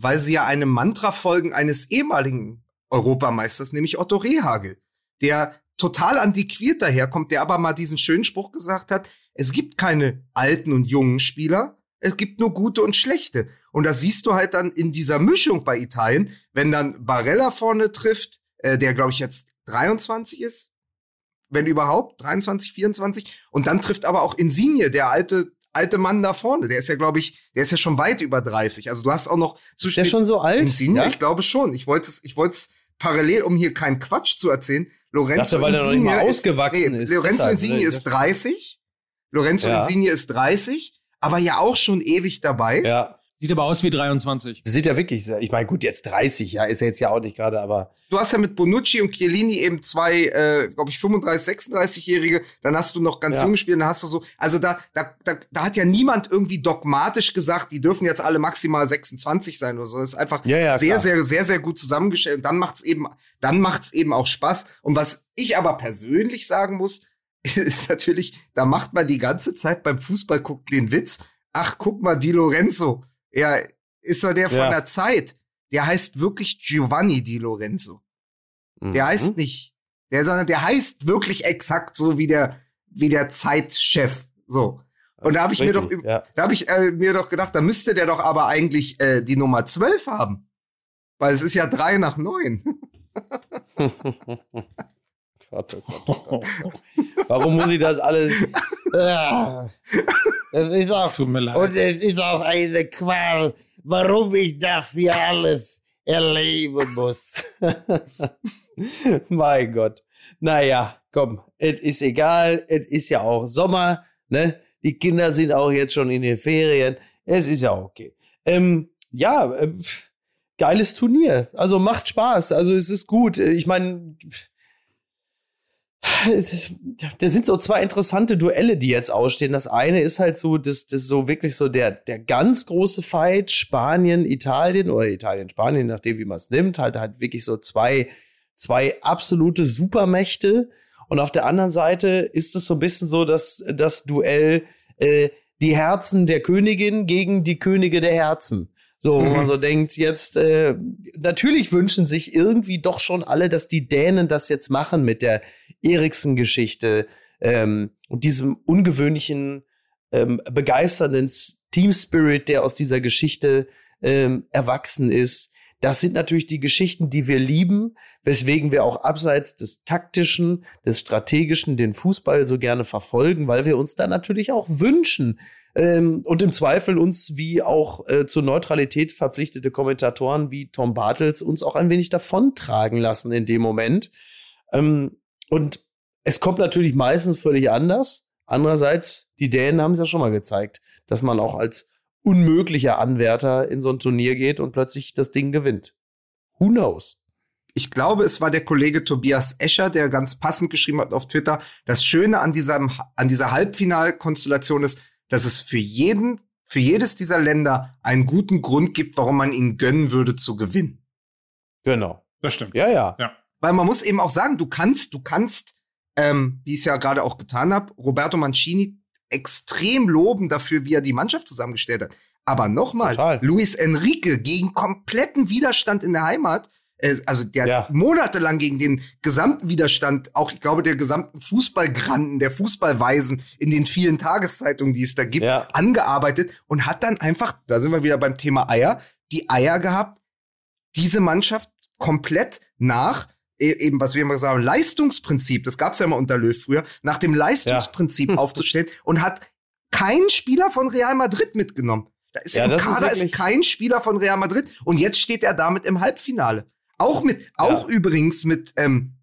weil sie ja einem Mantra folgen eines ehemaligen Europameisters, nämlich Otto Rehagel, der total antiquiert daherkommt, der aber mal diesen schönen Spruch gesagt hat, es gibt keine alten und jungen Spieler, es gibt nur gute und schlechte. Und das siehst du halt dann in dieser Mischung bei Italien, wenn dann Barella vorne trifft, äh, der glaube ich jetzt 23 ist, wenn überhaupt, 23, 24, und dann trifft aber auch Insigne, der alte alte Mann da vorne. Der ist ja, glaube ich, der ist ja schon weit über 30. Also du hast auch noch zu Ist der schon so alt? Insigne, ja? Ich glaube schon. Ich wollte es, ich wollte es parallel, um hier keinen Quatsch zu erzählen. Lorenzo dachte, weil Insigne noch nicht mal ausgewachsen ist. Nee, Lorenzo deshalb, Insigne ist 30. Lorenzo ja. Insigne ist 30, aber ja auch schon ewig dabei. Ja. Sieht aber aus wie 23. Sieht ja wirklich, ich meine, gut, jetzt 30, ja, ist er jetzt ja auch nicht gerade, aber. Du hast ja mit Bonucci und Chiellini eben zwei, äh, glaube ich, 35, 36-Jährige, dann hast du noch ganz ja. jung gespielt, dann hast du so, also da, da, da, da hat ja niemand irgendwie dogmatisch gesagt, die dürfen jetzt alle maximal 26 sein oder so. Das ist einfach ja, ja, sehr, sehr, sehr, sehr gut zusammengestellt. Und dann macht's eben, dann macht's eben auch Spaß. Und was ich aber persönlich sagen muss, <laughs> ist natürlich, da macht man die ganze Zeit beim Fußball gucken den Witz. Ach, guck mal, Di Lorenzo ja, ist doch der von ja. der Zeit. Der heißt wirklich Giovanni Di Lorenzo. Mhm. Der heißt nicht, der, sondern der heißt wirklich exakt so wie der, wie der Zeitchef. So. Und da habe ich richtig, mir doch, ja. da habe ich äh, mir doch gedacht, da müsste der doch aber eigentlich äh, die Nummer 12 haben. Weil es ist ja drei nach neun. <laughs> Gott, oh Gott, oh Gott. Warum muss ich das alles? <laughs> Ja, das ist auch, Tut mir leid. Und es ist auch eine Qual, warum ich das hier alles erleben muss. <laughs> mein Gott. Naja, komm, es ist egal. Es ist ja auch Sommer. Ne? Die Kinder sind auch jetzt schon in den Ferien. Es ist ja okay. Ähm, ja, äh, geiles Turnier. Also macht Spaß. Also es ist gut. Ich meine, da sind so zwei interessante Duelle, die jetzt ausstehen. Das eine ist halt so, das, das so wirklich so der, der ganz große Fight, Spanien, Italien oder Italien, Spanien, nachdem wie man es nimmt, halt halt wirklich so zwei, zwei absolute Supermächte. Und auf der anderen Seite ist es so ein bisschen so, dass das Duell äh, die Herzen der Königin gegen die Könige der Herzen. So, wo man mhm. so denkt, jetzt, äh, natürlich wünschen sich irgendwie doch schon alle, dass die Dänen das jetzt machen mit der eriksen geschichte ähm, und diesem ungewöhnlichen, ähm, begeisternden Team Spirit, der aus dieser Geschichte ähm, erwachsen ist. Das sind natürlich die Geschichten, die wir lieben, weswegen wir auch abseits des taktischen, des strategischen den Fußball so gerne verfolgen, weil wir uns da natürlich auch wünschen, ähm, und im Zweifel uns wie auch äh, zur Neutralität verpflichtete Kommentatoren wie Tom Bartels uns auch ein wenig davontragen lassen in dem Moment. Ähm, und es kommt natürlich meistens völlig anders. Andererseits, die Dänen haben es ja schon mal gezeigt, dass man auch als unmöglicher Anwärter in so ein Turnier geht und plötzlich das Ding gewinnt. Who knows? ich glaube, es war der Kollege Tobias Escher, der ganz passend geschrieben hat auf Twitter. Das Schöne an diesem, an dieser Halbfinalkonstellation ist, dass es für jeden, für jedes dieser Länder einen guten Grund gibt, warum man ihnen gönnen würde zu gewinnen. Genau. Das stimmt. Ja, ja. Ja. Weil man muss eben auch sagen, du kannst, du kannst, ähm, wie ich es ja gerade auch getan habe, Roberto Mancini extrem loben dafür, wie er die Mannschaft zusammengestellt hat. Aber nochmal. Luis Enrique gegen kompletten Widerstand in der Heimat, äh, also der Ja. hat monatelang gegen den gesamten Widerstand, auch ich glaube der gesamten Fußballgranden, der Fußballweisen in den vielen Tageszeitungen, die es da gibt, Ja. angearbeitet und hat dann einfach, da sind wir wieder beim Thema Eier, die Eier gehabt, diese Mannschaft komplett nach e- eben, was wir immer sagen, Leistungsprinzip, das gab es ja immer unter Löw früher, nach dem Leistungsprinzip <laughs> aufzustellen und hat keinen Spieler von Real Madrid mitgenommen. Da ist Ja, im ist Kader ist, wirklich- kein Spieler von Real Madrid und jetzt steht er damit im Halbfinale. Auch mit, auch übrigens mit, ähm,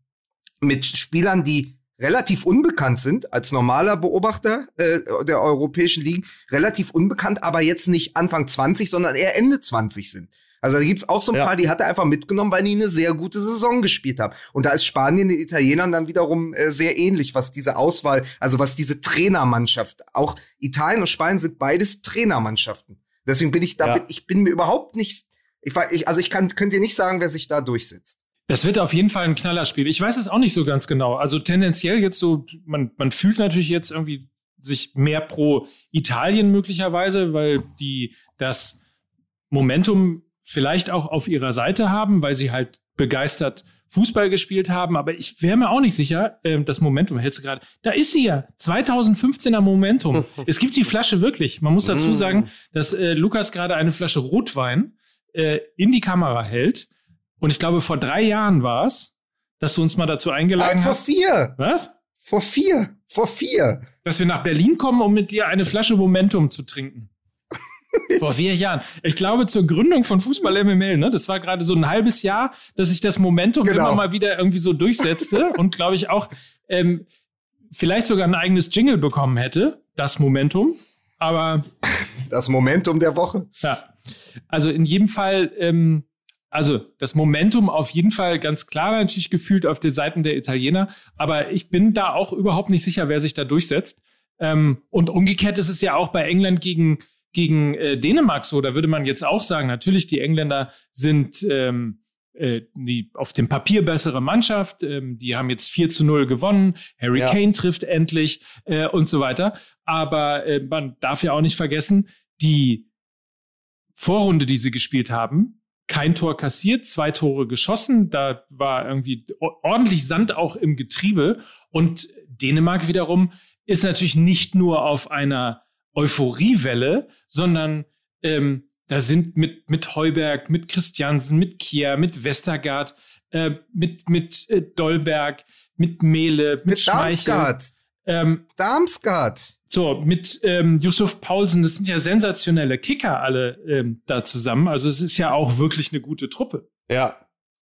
mit Spielern, die relativ unbekannt sind, als normaler Beobachter äh, der europäischen Ligen, relativ unbekannt, aber jetzt nicht Anfang 20, sondern eher Ende 20 sind. Also da gibt's auch so ein Ja. paar, die hat er einfach mitgenommen, weil die eine sehr gute Saison gespielt haben. Und da ist Spanien den Italienern dann wiederum äh, sehr ähnlich, was diese Auswahl, also was diese Trainermannschaft, auch Italien und Spanien sind beides Trainermannschaften. Deswegen bin ich da, Ja. ich bin mir überhaupt nicht, ich, ich also ich kann, könnt ihr nicht sagen, wer sich da durchsetzt. Das wird auf jeden Fall ein Knallerspiel. Ich weiß es auch nicht so ganz genau. Also tendenziell jetzt so, man, man fühlt natürlich jetzt irgendwie sich mehr pro Italien möglicherweise, weil die das Momentum vielleicht auch auf ihrer Seite haben, weil sie halt begeistert Fußball gespielt haben. Aber ich wäre mir auch nicht sicher, ähm, das Momentum hältst du gerade. Da ist sie ja. 2015er Momentum. <laughs> es gibt die Flasche wirklich. Man muss dazu Mm. sagen, dass äh, Lukas gerade eine Flasche Rotwein äh, in die Kamera hält. Und ich glaube, vor drei Jahren war es, dass du uns mal dazu eingeladen Nein, vor hast. vier. Was? Vor vier. Vor vier. Dass wir nach Berlin kommen, um mit dir eine Flasche Momentum zu trinken. <laughs> Vor vier Jahren. Ich glaube, zur Gründung von Fußball MML, ne, das war gerade so ein halbes Jahr, dass sich das Momentum Genau. immer mal wieder irgendwie so durchsetzte <laughs> und glaube ich auch ähm, vielleicht sogar ein eigenes Jingle bekommen hätte, das Momentum. Aber Das Momentum der Woche. Ja, also in jedem Fall, ähm, also das Momentum auf jeden Fall ganz klar natürlich gefühlt auf den Seiten der Italiener, aber ich bin da auch überhaupt nicht sicher, wer sich da durchsetzt. Ähm, und umgekehrt ist es ja auch bei England gegen, gegen äh, Dänemark so. Da würde man jetzt auch sagen, natürlich, die Engländer sind ähm, äh, die auf dem Papier bessere Mannschaft. Ähm, die haben jetzt 4 zu 0 gewonnen. Harry Ja. Kane trifft endlich äh, und so weiter. Aber äh, man darf ja auch nicht vergessen, die Vorrunde, die sie gespielt haben, kein Tor kassiert, zwei Tore geschossen. Da war irgendwie ordentlich Sand auch im Getriebe. Und Dänemark wiederum ist natürlich nicht nur auf einer Euphoriewelle, sondern ähm, da sind mit, mit Heuberg, mit Christiansen, mit Kier, mit Westergaard, äh, mit, mit äh, Dolberg, mit Mehle, mit, Mit Schmeichel. Darmstadt. Ähm, Darmstadt. so, mit ähm, Yusuf Paulsen, das sind ja sensationelle Kicker alle ähm, da zusammen. Also es ist ja auch wirklich eine gute Truppe. Ja.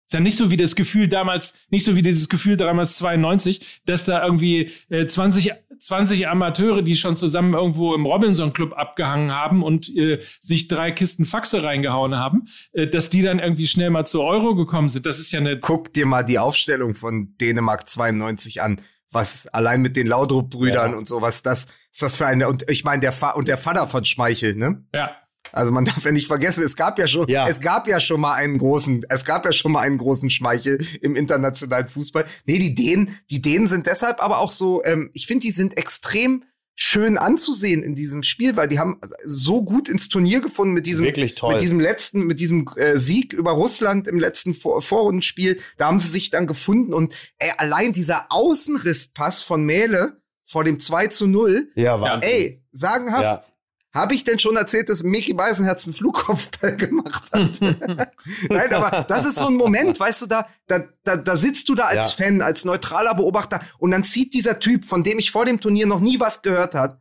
Ist ja nicht so wie das Gefühl damals, nicht so wie dieses Gefühl damals 92, dass da irgendwie äh, 20, 20 Amateure, die schon zusammen irgendwo im Robinson Club abgehangen haben und äh, sich drei Kisten Faxe reingehauen haben, äh, dass die dann irgendwie schnell mal zur Euro gekommen sind. Das ist ja eine Guck dir mal die Aufstellung von Dänemark 92 an. Was allein mit den Laudrup-Brüdern Ja. und so, was das, ist das für eine, und ich meine, der Fa und der Vater von Schmeichel, ne? ja, Also man <laughs> darf ja nicht vergessen, es gab ja schon, Ja. es gab ja schon mal einen großen, es gab ja schon mal einen großen Schmeichel im internationalen Fußball. Nee, die Dänen, die Dänen sind deshalb aber auch so, ähm, ich finde, die sind extrem schön anzusehen in diesem Spiel, weil die haben so gut ins Turnier gefunden mit diesem, mit diesem letzten, mit diesem äh, Sieg über Russland im letzten Vor Vorrundenspiel. Da haben sie sich dann gefunden und ey, allein dieser Außenrisspass von Mähle vor dem 2 zu 0, Ja, Wahnsinn. ey, sagenhaft. Ja. Habe ich denn schon erzählt, dass Mickey Beisenherz einen Flugkopfball <laughs> gemacht hat? <laughs> Nein, aber das ist so ein Moment, weißt du, da, da, da, da sitzt du da als Ja. Fan, als neutraler Beobachter und dann zieht dieser Typ, von dem ich vor dem Turnier noch nie was gehört hat,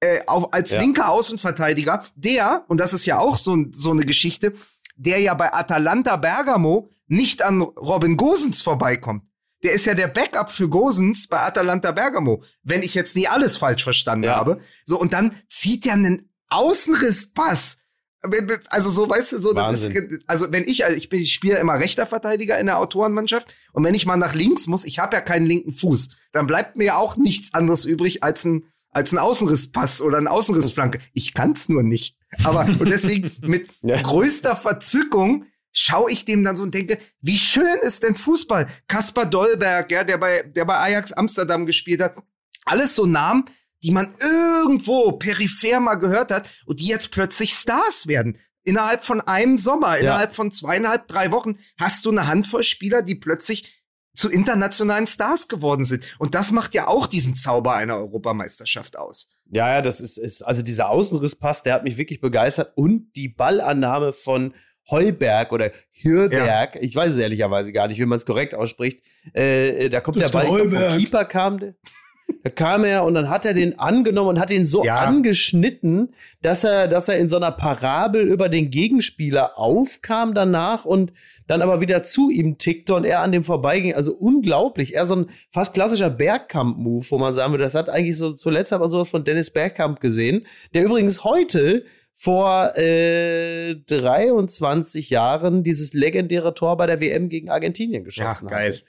äh, auf, als Ja. linker Außenverteidiger, der, und das ist ja auch so, so eine Geschichte, der ja bei Atalanta Bergamo nicht an Robin Gosens vorbeikommt. Der ist ja der Backup für Gosens bei Atalanta Bergamo, wenn ich jetzt nie alles falsch verstanden Ja. habe. So, und dann zieht er einen Außenrisspass. Also so, weißt du, so, das ist, also wenn ich, also ich bin, ich spiele immer rechter Verteidiger in der Autorenmannschaft und wenn ich mal nach links muss, ich habe ja keinen linken Fuß, dann bleibt mir auch nichts anderes übrig als ein, als ein Außenrisspass oder eine Außenrissflanke. Ich kann's nur nicht. Aber, und deswegen <laughs> mit Ja. größter Verzückung schaue ich dem dann so und denke, wie schön ist denn Fußball? Kaspar Dolberg, ja, der bei, der bei Ajax Amsterdam gespielt hat. Alles so Namen, die man irgendwo peripher mal gehört hat und die jetzt plötzlich Stars werden. Innerhalb von einem Sommer, innerhalb von zweieinhalb, drei Wochen hast du eine Handvoll Spieler, die plötzlich zu internationalen Stars geworden sind. Und das macht ja auch diesen Zauber einer Europameisterschaft aus. Ja, ja, das ist, ist also dieser Außenrisspass, der hat mich wirklich begeistert und die Ballannahme von Heuberg oder Hürberg, ich weiß es ehrlicherweise gar nicht, wie man es korrekt ausspricht. Äh, da kommt der Ball der vom. Keeper kam. Da kam er und dann hat er den angenommen und hat ihn so Ja. angeschnitten, dass er, dass er in so einer Parabel über den Gegenspieler aufkam danach und dann aber wieder zu ihm tickte und er an dem vorbeiging. Also unglaublich. Er so ein fast klassischer Bergkamp-Move, wo man sagen würde, das hat eigentlich so zuletzt aber sowas von Dennis Bergkamp gesehen, der übrigens heute vor äh, 23 Jahren dieses legendäre Tor bei der WM gegen Argentinien geschossen Ja, geil. hat.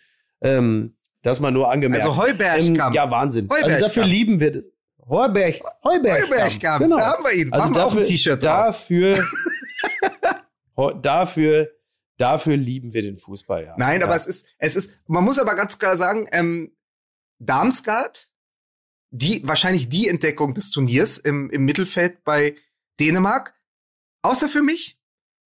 Ähm, das mal nur angemerkt. Also Heuberg Ähm, kam. ja, Wahnsinn. Also dafür lieben wir das. Heuberg. Heuberg. Heuberg. Genau. Da haben wir ihn. Also Machen wir auch ein T-Shirt. Dafür, <laughs> dafür, dafür lieben wir den Fußball, ja. Nein, ja. aber es ist, es ist, man muss aber ganz klar sagen, ähm, Darmstadt, die, wahrscheinlich die Entdeckung des Turniers im, im Mittelfeld bei Dänemark, außer für mich,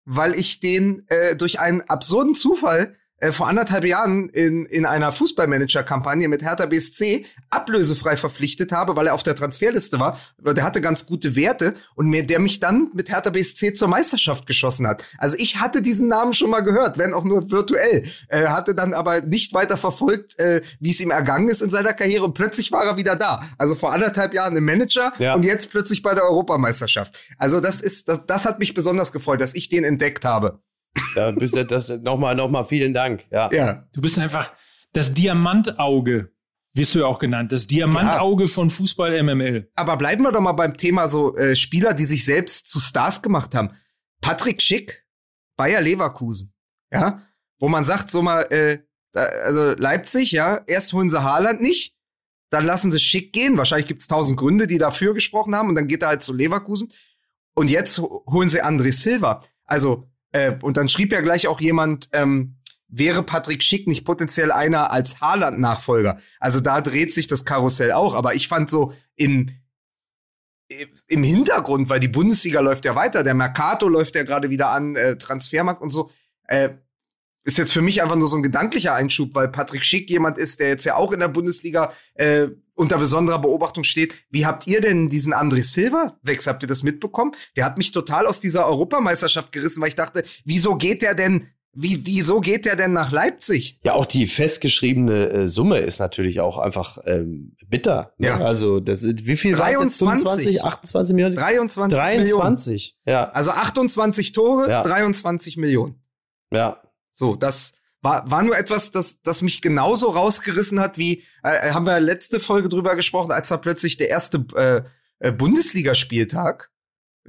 weil ich den äh, durch einen absurden Zufall äh, vor anderthalb Jahren in, in einer Fußballmanager-Kampagne mit Hertha BSC ablösefrei verpflichtet habe, weil er auf der Transferliste war. Der hatte ganz gute Werte und mir, der mich dann mit Hertha BSC zur Meisterschaft geschossen hat. Also ich hatte diesen Namen schon mal gehört, wenn auch nur virtuell. Äh, hatte dann aber nicht weiter verfolgt, äh, wie es ihm ergangen ist in seiner Karriere. Und plötzlich war er wieder da. Also vor anderthalb Jahren im Manager Ja. und jetzt plötzlich bei der Europameisterschaft. Also das ist, das, das hat mich besonders gefreut, dass ich den entdeckt habe. Da bist du- das nochmal, nochmal vielen Dank. Ja. Ja. Du bist einfach das Diamantauge, wirst du ja auch genannt. Das Diamantauge von Fußball MML. Aber bleiben wir doch mal beim Thema so äh, Spieler, die sich selbst zu Stars gemacht haben. Patrick Schick, Bayer Leverkusen, ja, wo man sagt so mal, äh, da, also Leipzig, ja, erst holen sie Haaland nicht, dann lassen sie Schick gehen. Wahrscheinlich gibt's tausend Gründe, die dafür gesprochen haben und dann geht er halt zu Leverkusen. Und jetzt ho- holen sie André Silva. Also, äh, und dann schrieb ja gleich auch jemand, ähm, wäre Patrick Schick nicht potenziell einer als Haaland-Nachfolger? Also da dreht sich das Karussell auch. Aber ich fand so im, im Hintergrund, weil die Bundesliga läuft ja weiter, der Mercato läuft ja gerade wieder an, äh, Transfermarkt und so, äh, ist jetzt für mich einfach nur so ein gedanklicher Einschub, weil Patrick Schick jemand ist, der jetzt ja auch in der Bundesliga äh, unter besonderer Beobachtung steht. Wie habt ihr denn diesen André Silva Wechsel? Habt ihr das mitbekommen? Der hat mich total aus dieser Europameisterschaft gerissen, weil ich dachte, wieso geht der denn, wie, wieso geht der denn nach Leipzig? Ja, auch die festgeschriebene äh, Summe ist natürlich auch einfach ähm, bitter. Ne? Ja. Also, das sind, wie viel war 23. 25, 28 Millionen? 23 Millionen. 23. Ja, Also 28 Tore, Ja. 23 Millionen. ja. So, das war, war nur etwas, das, das mich genauso rausgerissen hat, wie, äh, haben wir letzte Folge drüber gesprochen, als da plötzlich der erste äh, äh, Bundesligaspieltag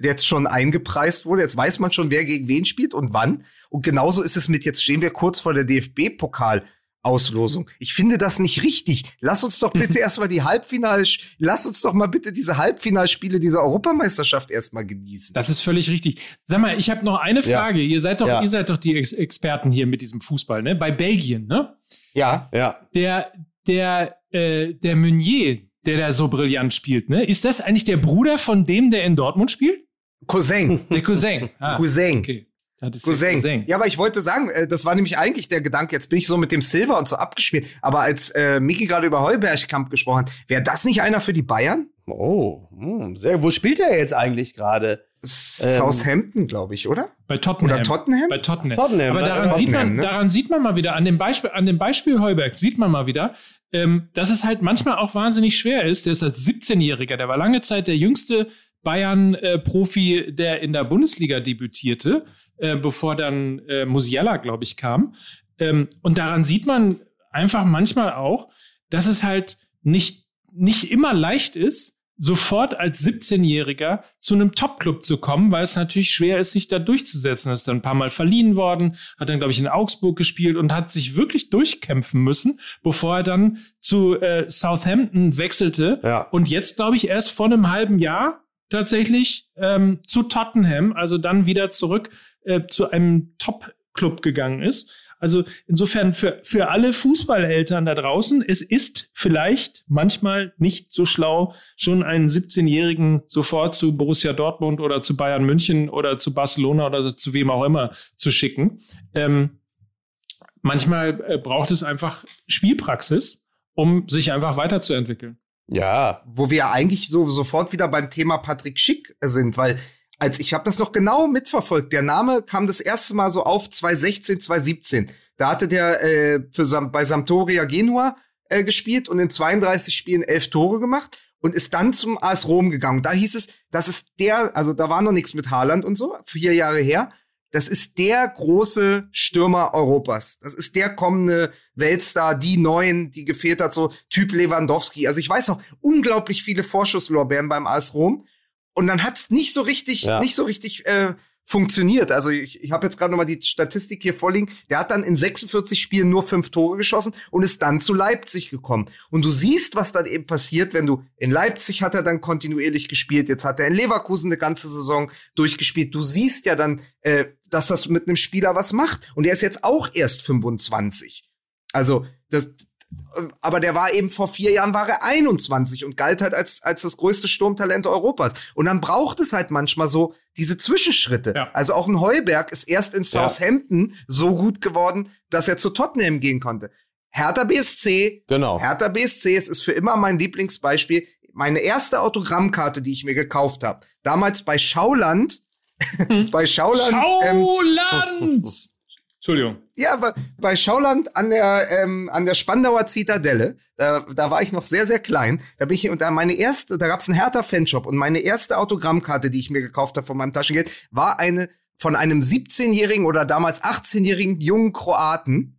jetzt schon eingepreist wurde. Jetzt weiß man schon, wer gegen wen spielt und wann. Und genauso ist es mit, jetzt stehen wir kurz vor der DFB-Pokal. Auslosung. Ich finde das nicht richtig. Lass uns doch bitte <laughs> erstmal die Halbfinal, lass uns doch mal bitte diese Halbfinalspiele dieser Europameisterschaft erstmal genießen. Das ist völlig richtig. Sag mal, ich habe noch eine Ja. Frage. Ihr seid doch, Ja. ihr seid doch die Ex Experten hier mit diesem Fußball, ne? Bei Belgien, ne? ja. Ja. Der, der, äh, der Meunier, der da so brillant spielt, ne? Ist das eigentlich der Bruder von dem, der in Dortmund spielt? Cousin. Der Cousin. Ah, Cousin. Okay. Cousin. Cousin. Ja, aber ich wollte sagen, äh, das war nämlich eigentlich der Gedanke, jetzt bin ich so mit dem Silver und so abgespielt. Aber als äh, Miki gerade über Heubergkamp gesprochen hat, wäre das nicht einer für die Bayern? Oh, hm, sehr. Wo spielt er jetzt eigentlich gerade? Southampton, glaube ich, oder? Bei Tottenham. Oder Tottenham? Bei Tottenham. Tottenham. Aber Bei daran, sieht Tottenham, man, ne? daran sieht man mal wieder, an dem Beispiel, an dem Beispiel Heuberg sieht man mal wieder, ähm, dass es halt manchmal auch wahnsinnig schwer ist. Der ist als 17-Jähriger, der war lange Zeit der jüngste Bayern-Profi, der in der Bundesliga debütierte, äh, bevor dann äh, Musiala, glaube ich, kam. Ähm, und daran sieht man einfach manchmal auch, dass es halt nicht, nicht immer leicht ist, sofort als 17-Jähriger zu einem Top-Club zu kommen, weil es natürlich schwer ist, sich da durchzusetzen. Er ist dann ein paar Mal verliehen worden, hat dann, glaube ich, in Augsburg gespielt und hat sich wirklich durchkämpfen müssen, bevor er dann zu äh, Southampton wechselte. Ja. Und jetzt, glaube ich, erst vor einem halben Jahr tatsächlich ähm, zu Tottenham, also dann wieder zurück äh, zu einem Top-Club gegangen ist. Also insofern für, für alle Fußballeltern da draußen, es ist vielleicht manchmal nicht so schlau, schon einen 17-Jährigen sofort zu Borussia Dortmund oder zu Bayern München oder zu Barcelona oder zu wem auch immer zu schicken. Ähm, manchmal äh, braucht es einfach Spielpraxis, um sich einfach weiterzuentwickeln. Ja. Wo wir eigentlich so sofort wieder beim Thema Patrick Schick sind, weil als ich habe das doch genau mitverfolgt. Der Name kam das erste Mal so auf 2016, 2017. Da hatte der äh, für Sam bei Sampdoria Genua äh, gespielt und in 32 Spielen elf Tore gemacht und ist dann zum AS Rom gegangen. Da hieß es, das ist der, also da war noch nichts mit Haaland und so, vier Jahre her. Das ist der große Stürmer Europas. Das ist der kommende Weltstar, die Neuen, die gefehlt hat, so Typ Lewandowski. Also ich weiß noch, unglaublich viele Vorschusslorbeeren beim AS Rom. Und dann hat's nicht so richtig, Ja. nicht so richtig äh, funktioniert. Also ich, ich habe jetzt gerade noch mal die Statistik hier vorliegen. Der hat dann in 46 Spielen nur fünf Tore geschossen und ist dann zu Leipzig gekommen. Und du siehst, was dann eben passiert, wenn du in Leipzig hat er dann kontinuierlich gespielt. Jetzt hat er in Leverkusen eine ganze Saison durchgespielt. Du siehst ja dann, äh, dass das mit einem Spieler was macht. Und er ist jetzt auch erst 25. Also das, aber der war eben vor vier Jahren war er 21 und galt halt als, als das größte Sturmtalent Europas. Und dann braucht es halt manchmal so diese Zwischenschritte. Ja. Also auch ein Heuberg ist erst in Ja. Southampton so gut geworden, dass er zu Tottenham gehen konnte. Hertha BSC, Genau. Hertha BSC, es ist für immer mein Lieblingsbeispiel. Meine erste Autogrammkarte, die ich mir gekauft habe, damals bei Schauland, <laughs> bei Schauland, ähm, Schauland! <laughs> Entschuldigung. Ja, bei, bei Schauland an der, ähm, an der Spandauer Zitadelle, da, da war ich noch sehr, sehr klein. Da bin ich, und da meine erste, da gab's einen Hertha-Fanshop und meine erste Autogrammkarte, die ich mir gekauft habe von meinem Taschengeld, war eine von einem 17-jährigen oder damals 18-jährigen jungen Kroaten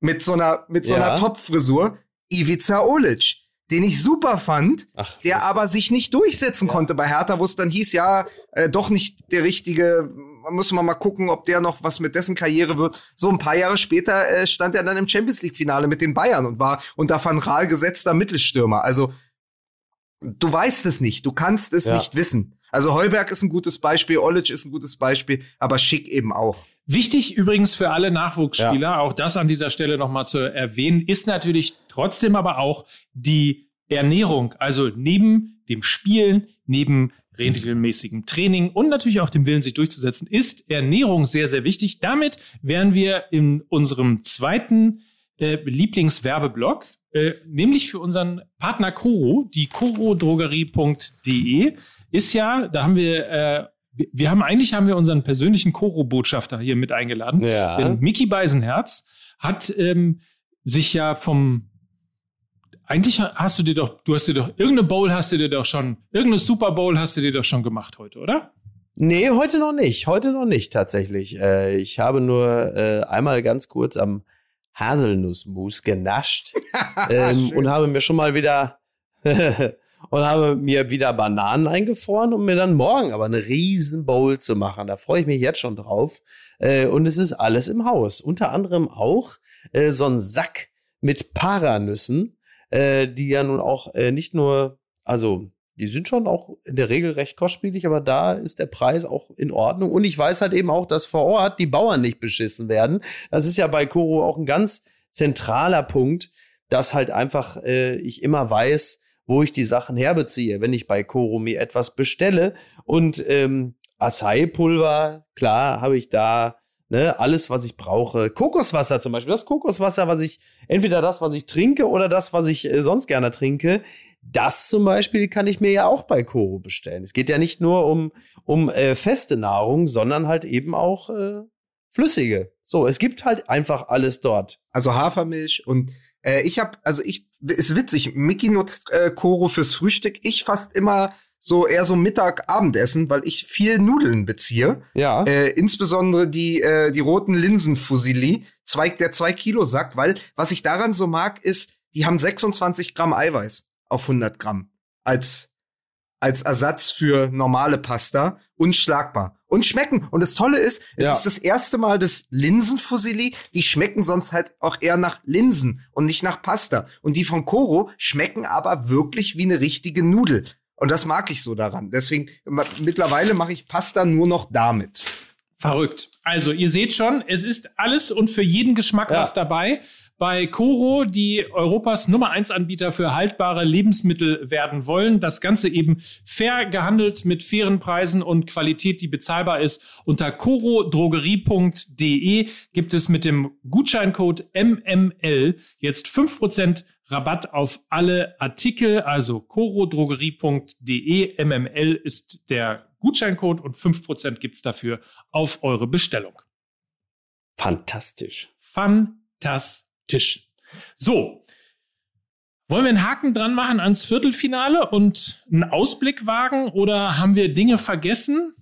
mit so einer, mit so Ja. einer Topfrisur, Ivica Olic, den ich super fand, Ach, der aber sich nicht durchsetzen konnte bei Hertha, wo es dann hieß, ja, äh, doch nicht der richtige, muss man mal gucken, ob der noch was mit dessen Karriere wird. So ein paar Jahre später äh, stand er dann im Champions League Finale mit den Bayern und war unter Van Raal gesetzter Mittelstürmer. Also du weißt es nicht, du kannst es Ja. nicht wissen. Also Heuberg ist ein gutes Beispiel, Olic ist ein gutes Beispiel, aber Schick eben auch. Wichtig übrigens für alle Nachwuchsspieler, auch das an dieser Stelle nochmal zu erwähnen, ist natürlich trotzdem aber auch die Ernährung. Also neben dem Spielen, neben regelmäßigem Training und natürlich auch dem Willen, sich durchzusetzen, ist Ernährung sehr, sehr wichtig. Damit wären wir in unserem zweiten äh, Lieblingswerbeblock, äh, nämlich für unseren Partner Coro, die corodrogerie.de ist ja, da haben wir, äh, wir, haben eigentlich haben wir unseren persönlichen Coro-Botschafter hier mit eingeladen. Ja. Denn Mickey Beisenherz hat ähm, sich ja vom eigentlich hast du dir doch, du hast dir doch, irgendeine Bowl hast du dir doch schon, irgendeine Super Bowl hast du dir doch schon gemacht heute, oder? Nee, heute noch nicht. Heute noch nicht tatsächlich. Äh, ich habe nur äh, einmal ganz kurz am Haselnussmus genascht <laughs> ähm, und habe mir schon mal wieder <laughs> und habe mir wieder Bananen eingefroren, um mir dann morgen aber eine riesen Bowl zu machen. Da freue ich mich jetzt schon drauf. Äh, und es ist alles im Haus. Unter anderem auch äh, so ein Sack mit Paranüssen, äh, die ja nun auch äh, nicht nur, also die sind schon auch in der Regel recht kostspielig, aber da ist der Preis auch in Ordnung. Und ich weiß halt eben auch, dass vor Ort die Bauern nicht beschissen werden. Das ist ja bei Koro auch ein ganz zentraler Punkt, dass halt einfach äh, ich immer weiß, wo ich die Sachen herbeziehe, wenn ich bei Koro mir etwas bestelle. Und ähm, Acai-Pulver, klar, habe ich da ne, alles, was ich brauche. Kokoswasser zum Beispiel. Das Kokoswasser, was ich, entweder das, was ich trinke oder das, was ich äh, sonst gerne trinke, das zum Beispiel kann ich mir ja auch bei Koro bestellen. Es geht ja nicht nur um, um äh, feste Nahrung, sondern halt eben auch äh, flüssige. So, es gibt halt einfach alles dort. Also Hafermilch und äh, ich habe, also ich, ist witzig, Mickey nutzt äh, Koro fürs Frühstück, ich fast immer so eher so Mittag-Abendessen, weil ich viel Nudeln beziehe. Ja. Äh, insbesondere die, äh, die roten Linsenfusilli, zwei, der 2 Kilo Sack, weil was ich daran so mag, ist, die haben 26 Gramm Eiweiß auf 100 Gramm als, als Ersatz für normale Pasta. Unschlagbar. Und schmecken. Und das Tolle ist, es Ja. ist das erste Mal das Linsenfusilli. Die schmecken sonst halt auch eher nach Linsen und nicht nach Pasta. Und die von Koro schmecken aber wirklich wie eine richtige Nudel. Und das mag ich so daran. Deswegen, mittlerweile mache ich Pasta nur noch damit. Verrückt. Also, ihr seht schon, es ist alles und für jeden Geschmack Ja. was dabei. Bei Coro, die Europas Nummer 1 Anbieter für haltbare Lebensmittel werden wollen. Das Ganze eben fair gehandelt mit fairen Preisen und Qualität, die bezahlbar ist. Unter corodrogerie.de gibt es mit dem Gutscheincode MML jetzt 5% Rabatt auf alle Artikel. Also corodrogerie.de. MML ist der Gutscheincode und 5% gibt's dafür auf eure Bestellung. Fantastisch. Fantastisch. So. Wollen wir einen Haken dran machen ans Viertelfinale und einen Ausblick wagen oder haben wir Dinge vergessen?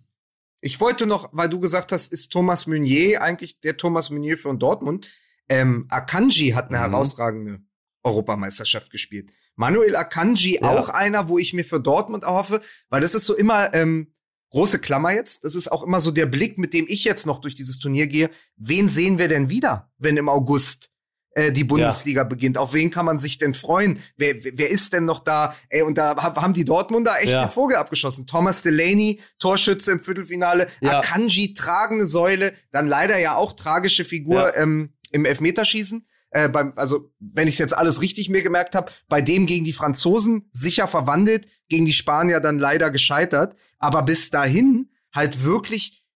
Ich wollte noch, weil du gesagt hast, ist Thomas Meunier eigentlich der Thomas Meunier von Dortmund? Ähm, Akanji hat eine Mhm. herausragende Europameisterschaft gespielt. Manuel Akanji, Ja. auch einer, wo ich mir für Dortmund erhoffe, weil das ist so immer, ähm, große Klammer jetzt, das ist auch immer so der Blick, mit dem ich jetzt noch durch dieses Turnier gehe. Wen sehen wir denn wieder, wenn im August äh, die Bundesliga beginnt? Auf wen kann man sich denn freuen? Wer, wer ist denn noch da? Ey, und da hab- haben die Dortmunder echt Ja. den Vogel abgeschossen. Thomas Delaney, Torschütze im Viertelfinale, Ja. Akanji, tragende Säule, dann leider ja auch tragische Figur Ja. ähm, im Elfmeterschießen. Äh, beim, also, wenn ich jetzt alles richtig mir gemerkt habe, bei dem gegen die Franzosen sicher verwandelt, gegen die Spanier dann leider gescheitert. Aber bis dahin halt wirklich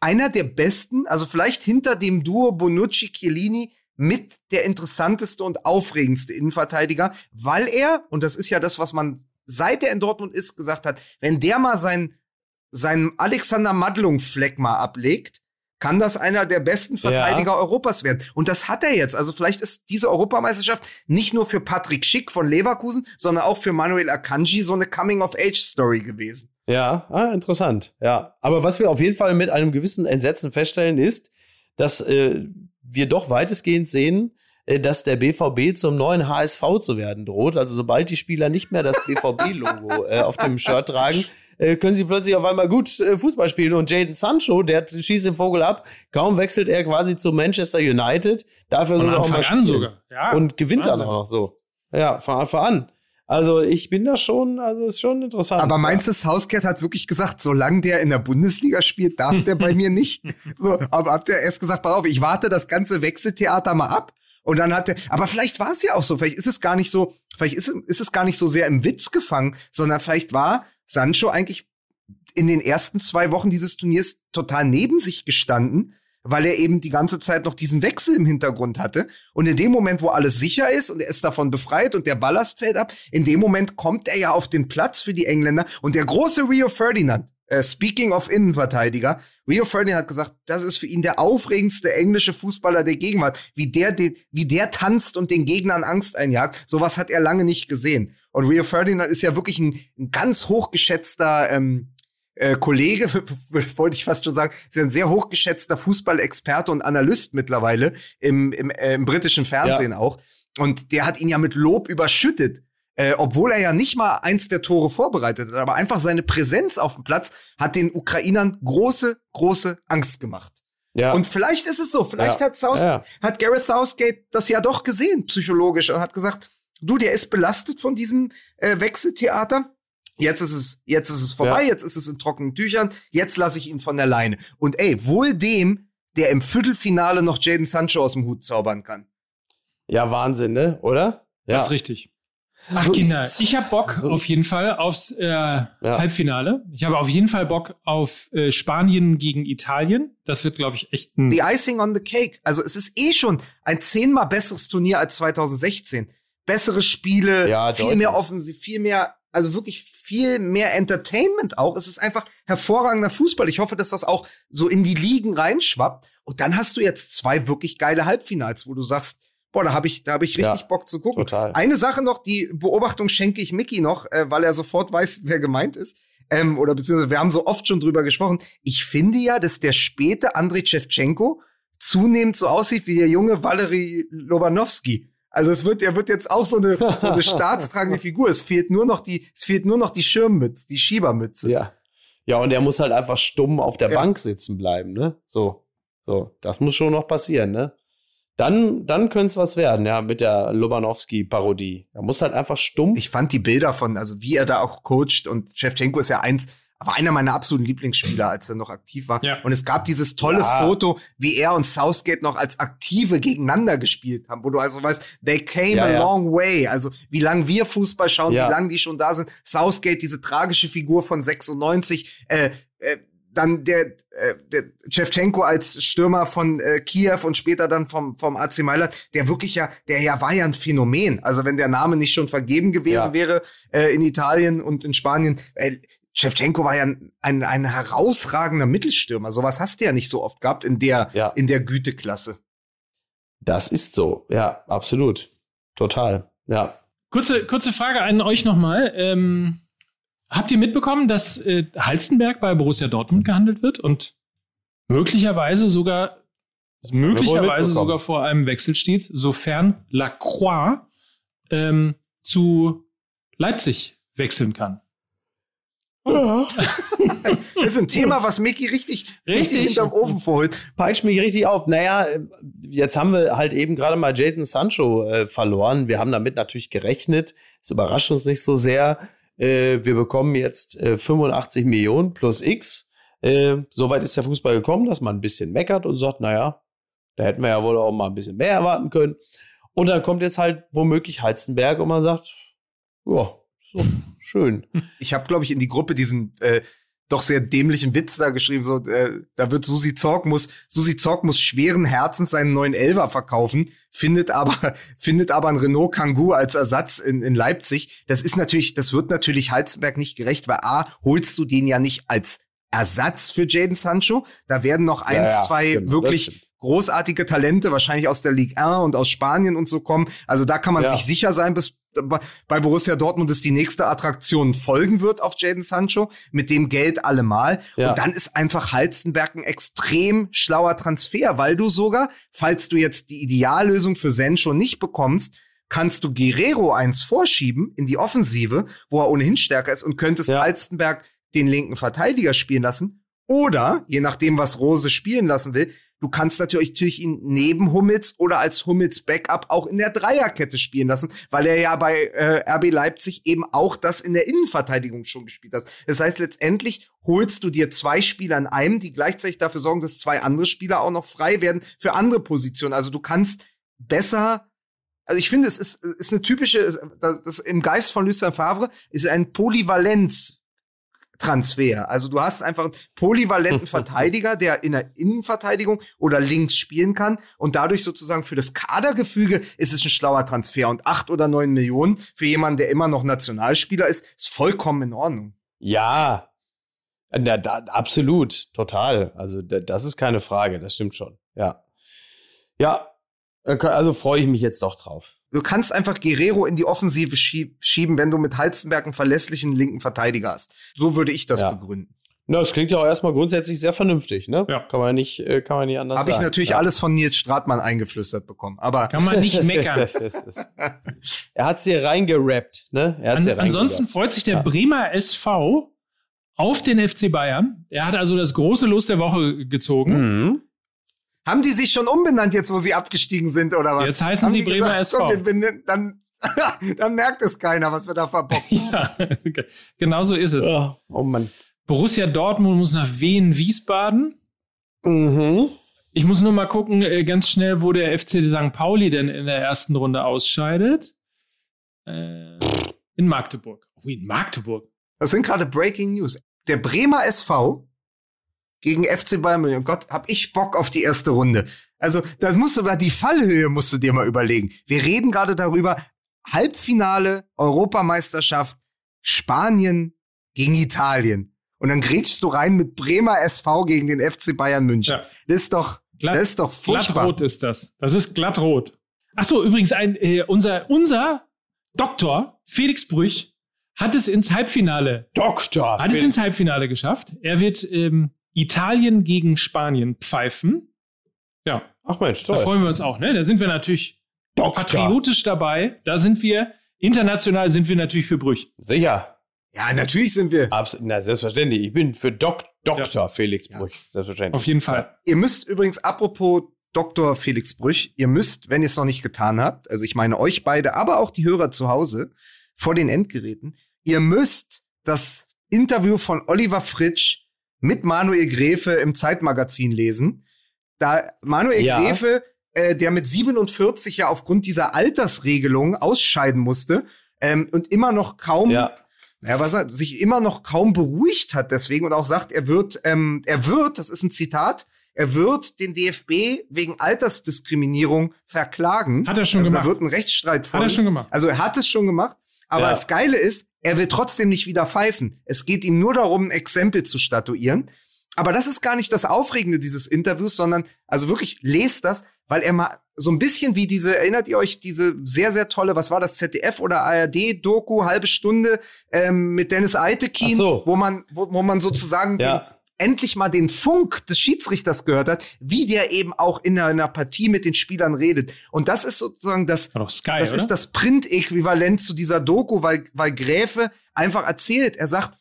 einer der besten, also vielleicht hinter dem Duo Bonucci-Chiellini mit der interessanteste und aufregendste Innenverteidiger, weil er, und das ist ja das, was man seit er in Dortmund ist, gesagt hat, wenn der mal sein, seinen Alexander Madlung-Fleck mal ablegt, kann das einer der besten Verteidiger Europas werden. Und das hat er jetzt. Also vielleicht ist diese Europameisterschaft nicht nur für Patrick Schick von Leverkusen, sondern auch für Manuel Akanji so eine Coming-of-Age-Story gewesen. Ja, ah, interessant. Ja, aber was wir auf jeden Fall mit einem gewissen Entsetzen feststellen, ist, dass äh, wir doch weitestgehend sehen, äh, dass der BVB zum neuen HSV zu werden droht. Also sobald die Spieler nicht mehr das BVB-Logo <laughs> äh, auf dem Shirt tragen, äh, können sie plötzlich auf einmal gut äh, Fußball spielen. Und Jaden Sancho, der schießt den Vogel ab, kaum wechselt er quasi zu Manchester United, dafür Von sogar auch Anfang mal an spielen. sogar. Ja, und gewinnt dann Wahnsinn. auch noch so. Ja, von Anfang an. Also ich bin da schon, also ist schon interessant. Aber meinst du, Southgate hat wirklich gesagt, solange der in der Bundesliga spielt, darf der bei mir nicht? <laughs> So, aber habt ihr erst gesagt, pass auf, ich warte das ganze Wechseltheater mal ab. Und dann hat er, aber vielleicht war es ja auch so, vielleicht ist es gar nicht so, vielleicht ist, ist es gar nicht so sehr im Witz gefangen, sondern vielleicht war Sancho eigentlich in den ersten zwei Wochen dieses Turniers total neben sich gestanden, weil er eben die ganze Zeit noch diesen Wechsel im Hintergrund hatte. Und in dem Moment, wo alles sicher ist und er ist davon befreit und der Ballast fällt ab, in dem Moment kommt er ja auf den Platz für die Engländer. Und der große Rio Ferdinand, äh, speaking of Innenverteidiger, Rio Ferdinand hat gesagt, das ist für ihn der aufregendste englische Fußballer der Gegenwart. Wie der, den, wie der tanzt und den Gegnern Angst einjagt, sowas hat er lange nicht gesehen. Und Rio Ferdinand ist ja wirklich ein, ein ganz hochgeschätzter ähm, äh, Kollege, <laughs> wollte ich fast schon sagen, ist ja ein sehr hochgeschätzter Fußballexperte und Analyst mittlerweile im, im, äh, im britischen Fernsehen auch. Und der hat ihn ja mit Lob überschüttet. Äh, obwohl er ja nicht mal eins der Tore vorbereitet hat, aber einfach seine Präsenz auf dem Platz hat den Ukrainern große, große Angst gemacht. ja. Und vielleicht ist es so, vielleicht Ja. hat, South, Ja. hat Gareth Southgate das ja doch gesehen, psychologisch, und hat gesagt, du, der ist belastet von diesem äh, Wechseltheater. Jetzt ist es, jetzt ist es vorbei, Ja. jetzt ist es in trockenen Tüchern, jetzt lasse ich ihn von der Leine. Und ey, wohl dem, der im Viertelfinale noch Jaden Sancho aus dem Hut zaubern kann. ja, Wahnsinn, ne? Oder? Ja. Das ist richtig. Ach, So Kinder, ist's. ich habe Bock So auf jeden. Fall aufs äh, Halbfinale. Ich habe auf jeden Fall Bock auf äh, Spanien gegen Italien. Das wird, glaube ich, echt ein. The icing on the cake. Also es ist eh schon ein zehnmal besseres Turnier als 2016. Bessere Spiele, Ja, viel deutlich. mehr Offensiv, viel mehr, also wirklich viel mehr Entertainment auch. Es ist einfach hervorragender Fußball. Ich hoffe, dass das auch so in die Ligen reinschwappt. Und dann hast du jetzt zwei wirklich geile Halbfinals, wo du sagst, boah, da habe ich, da habe ich richtig Ja, Bock zu gucken. total. Eine Sache noch, die Beobachtung schenke ich Mickey noch, äh, weil er sofort weiß, wer gemeint ist. Ähm, oder beziehungsweise wir haben so oft schon drüber gesprochen. Ich finde ja, dass der späte Andrei Shevchenko zunehmend so aussieht wie der junge Valery Lobanowski. Also es wird, er wird jetzt auch so eine, so eine <laughs> staatstragende Figur. Es fehlt nur noch die, es fehlt nur noch die Schirmmütze, die Schiebermütze. Ja. Ja, und er muss halt einfach stumm auf der Ja. Bank sitzen bleiben, ne? So. So. Das muss schon noch passieren, ne? Dann, dann könnte es was werden, ja, mit der Lobanowski-Parodie. Er muss halt einfach stumm. Ich fand die Bilder von, also wie er da auch coacht und Shevchenko ist ja eins, aber einer meiner absoluten Lieblingsspieler, als er noch aktiv war. Ja. Und es gab dieses tolle Ja. Foto, wie er und Southgate noch als Aktive gegeneinander gespielt haben, wo du also weißt, they came Ja, a ja. long way. Also wie lang wir Fußball schauen, Ja. wie lang die schon da sind. Southgate, diese tragische Figur von 96, äh, äh, dann der, äh, der Shevchenko als Stürmer von äh, Kiew und später dann vom, vom AC Mailand, der wirklich ja, der ja war ja ein Phänomen. Also wenn der Name nicht schon vergeben gewesen Ja. wäre äh, in Italien und in Spanien, äh, Shevchenko war ja ein, ein, ein herausragender Mittelstürmer. Sowas hast du ja nicht so oft gehabt in der, Ja. in der Güteklasse. Das ist so. Ja, absolut. Total. Ja. Kurze, kurze Frage an euch nochmal. Ähm, habt ihr mitbekommen, dass äh, Halstenberg bei Borussia Dortmund gehandelt wird und möglicherweise sogar möglicherweise sogar vor einem Wechsel steht, sofern Lacroix ähm, zu Leipzig wechseln kann? Das ist ein Thema, was Mickey richtig, richtig, Richtig. hinterm Ofen vorholt. Peitscht mich richtig auf. Naja, jetzt haben wir halt eben gerade mal Jadon Sancho äh, verloren. Wir haben damit natürlich gerechnet. Es überrascht uns nicht so sehr. Äh, wir bekommen jetzt äh, 85 Millionen plus X. Äh, Soweit ist der Fußball gekommen, dass man ein bisschen meckert und sagt, naja, da hätten wir ja wohl auch mal ein bisschen mehr erwarten können. Und dann kommt jetzt halt womöglich Heizenberg und man sagt, ja, so schön. Ich habe, glaube ich, in die Gruppe diesen äh, doch sehr dämlichen Witz da geschrieben. So, äh, da wird Susi Zorg muss Susi Zorg muss schweren Herzens seinen neuen Elver verkaufen, findet aber <laughs> findet aber ein Renault Kangoo als Ersatz in, in Leipzig. Das ist natürlich, das wird natürlich Halzenberg nicht gerecht, weil a holst du den ja nicht als Ersatz für Jaden Sancho. Da werden noch eins, Ja, ja, zwei genau, das wirklich stimmt. großartige Talente, wahrscheinlich aus der Ligue 1 und aus Spanien und so kommen. Also da kann man Ja. sich sicher sein, bis bei- Borussia Dortmund ist die nächste Attraktion folgen wird auf Jaden Sancho, mit dem Geld allemal. Ja. Und dann ist einfach Halstenberg ein extrem schlauer Transfer, weil du sogar, falls du jetzt die Ideallösung für Sancho nicht bekommst, kannst du Guerrero eins vorschieben in die Offensive, wo er ohnehin stärker ist und könntest Ja. Halstenberg den linken Verteidiger spielen lassen. Oder, je nachdem, was Rose spielen lassen will, du kannst natürlich, natürlich ihn neben Hummels oder als Hummels Backup auch in der Dreierkette spielen lassen, weil er ja bei äh, RB Leipzig eben auch das in der Innenverteidigung schon gespielt hat. Das heißt, letztendlich holst du dir zwei Spieler in einem, die gleichzeitig dafür sorgen, dass zwei andere Spieler auch noch frei werden für andere Positionen. Also du kannst besser also ich finde, es ist, ist eine typische, das, das im Geist von Lucien Favre ist ein Polyvalenz. Transfer. Also du hast einfach einen polyvalenten <laughs> Verteidiger, der in der Innenverteidigung oder links spielen kann und dadurch sozusagen für das Kadergefüge ist es ein schlauer Transfer und acht oder neun Millionen für jemanden, der immer noch Nationalspieler ist, ist vollkommen in Ordnung. Ja, na, da, absolut, total. Also da, das ist keine Frage, das stimmt schon. Ja, ja, äh, also freue ich mich jetzt doch drauf. Du kannst einfach Guerrero in die Offensive schieb schieben, wenn du mit Halzenberg einen verlässlichen linken Verteidiger hast. So würde ich das Ja. begründen. Na, das klingt ja auch erstmal grundsätzlich sehr vernünftig, ne? Ja. Kann man nicht, äh, kann man nicht anders Habe ich sagen. natürlich ja. alles von Nils Stratmann eingeflüstert bekommen. Aber Kann man nicht <laughs> meckern. Das ist- er hat sie reingerappt, ne? Er hat's An, hier ansonsten freut sich der Ja. Bremer SV auf den FC Bayern. Er hat also das große Los der Woche gezogen. Mhm. Haben die sich schon umbenannt jetzt, wo sie abgestiegen sind oder was? Jetzt heißen haben sie Bremer gesagt, SV. komm, wir benennen- dann, <laughs> dann merkt es keiner, was wir da verbocken. <laughs> Ja, genau so ist es. Ja. Oh Mann. Borussia Dortmund muss nach Wien Wiesbaden. Mhm. Ich muss nur mal gucken, äh, ganz schnell, wo der FC St. Pauli denn in der ersten Runde ausscheidet. Äh, in Magdeburg. Oh, in Magdeburg. Das sind gerade Breaking News. Der Bremer SV gegen FC Bayern München. Gott, hab ich Bock auf die erste Runde. Also, das musst du mal, die Fallhöhe musst du dir mal überlegen. Wir reden gerade darüber, Halbfinale, Europameisterschaft, Spanien gegen Italien. Und dann grätschst du rein mit Bremer SV gegen den FC Bayern München. Ja. Das ist doch, Glatt, das ist doch furchtbar. glattrot ist das. Das ist glattrot. Ach so, übrigens, ein, äh, unser, unser Doktor Felix Brüch hat es ins Halbfinale. Doktor. Hat es ins Halbfinale geschafft. Er wird ähm, Italien gegen Spanien pfeifen. Ja. Ach Mensch, Da toll. freuen wir uns auch, ne? Da sind wir natürlich Doktor. patriotisch dabei. Da sind wir, international sind wir natürlich für Brüch. Sicher. Ja, natürlich sind wir. Abs na, selbstverständlich. Ich bin für Dok Doktor Felix Ja. Brüch. Selbstverständlich. Auf jeden Fall. Ihr müsst übrigens, apropos Dr. Felix Brüch, ihr müsst, wenn ihr es noch nicht getan habt, also ich meine euch beide, aber auch die Hörer zu Hause vor den Endgeräten, ihr müsst das Interview von Oliver Fritsch mit Manuel Gräfe im Zeitmagazin lesen. Da Manuel Ja. Gräfe, äh, der mit 47 ja aufgrund dieser Altersregelung ausscheiden musste ähm, und immer noch kaum Ja. ja, was er sich immer noch kaum beruhigt hat deswegen und auch sagt, er wird, ähm, er wird, das ist ein Zitat, er wird den DFB wegen Altersdiskriminierung verklagen. Hat er schon also gemacht. Da wird ein Rechtsstreit Hat folgen. er schon gemacht. Also er hat es schon gemacht. Aber Ja. das Geile ist, er will trotzdem nicht wieder pfeifen. Es geht ihm nur darum, ein Exempel zu statuieren. Aber das ist gar nicht das Aufregende dieses Interviews, sondern, also wirklich, lest das, weil er mal so ein bisschen wie diese, erinnert ihr euch, diese sehr, sehr tolle, was war das, ZDF oder ARD-Doku, halbe Stunde ähm, mit Dennis Eitekin, so. wo man, wo, wo man sozusagen Ja. Endlich mal den Funk des Schiedsrichters gehört hat, wie der eben auch in einer Partie mit den Spielern redet. Und das ist sozusagen das, Sky, das oder? ist das Print-Äquivalent zu dieser Doku, weil, weil Gräfe einfach erzählt. Er sagt,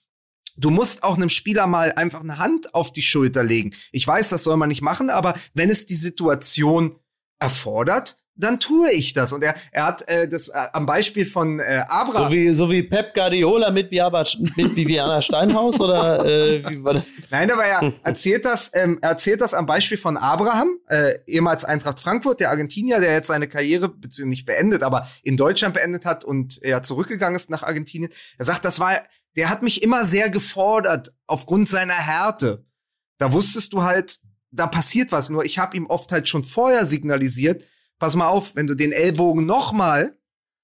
du musst auch einem Spieler mal einfach eine Hand auf die Schulter legen. Ich weiß, das soll man nicht machen, aber wenn es die Situation erfordert, dann tue ich das. Und er, er hat äh, das äh, am Beispiel von äh, Abraham. So wie, so wie Pep Guardiola mit, Biaba, mit Bibiana Steinhaus oder äh, wie war das? Nein, aber er erzählt das, ähm, er erzählt das am Beispiel von Abraham, äh, ehemals Eintracht Frankfurt, der Argentinier, der jetzt seine Karriere beziehungsweise nicht beendet, aber in Deutschland beendet hat und er zurückgegangen ist nach Argentinien. Er sagt, das war, der hat mich immer sehr gefordert aufgrund seiner Härte. Da wusstest du halt, da passiert was. Nur ich habe ihm oft halt schon vorher signalisiert, pass mal auf, wenn du den Ellbogen noch mal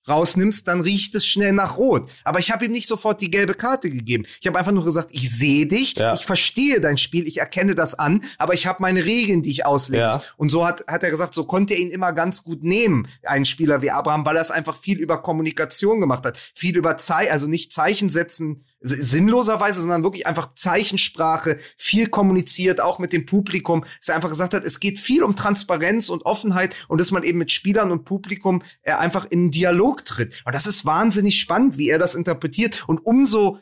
rausnimmst, dann riecht es schnell nach Rot. Aber ich habe ihm nicht sofort die gelbe Karte gegeben. Ich habe einfach nur gesagt, ich sehe dich, Ja. ich verstehe dein Spiel, ich erkenne das an, aber ich habe meine Regeln, die ich auslege. Ja. Und so hat, hat er gesagt, so konnte er ihn immer ganz gut nehmen, einen Spieler wie Abraham, weil er es einfach viel über Kommunikation gemacht hat, viel über Zei also nicht Zeichen setzen, sinnloserweise, sondern wirklich einfach Zeichensprache, viel kommuniziert, auch mit dem Publikum, dass er einfach gesagt hat, es geht viel um Transparenz und Offenheit und dass man eben mit Spielern und Publikum äh, einfach in einen Dialog tritt. Und das ist wahnsinnig spannend, wie er das interpretiert. Und umso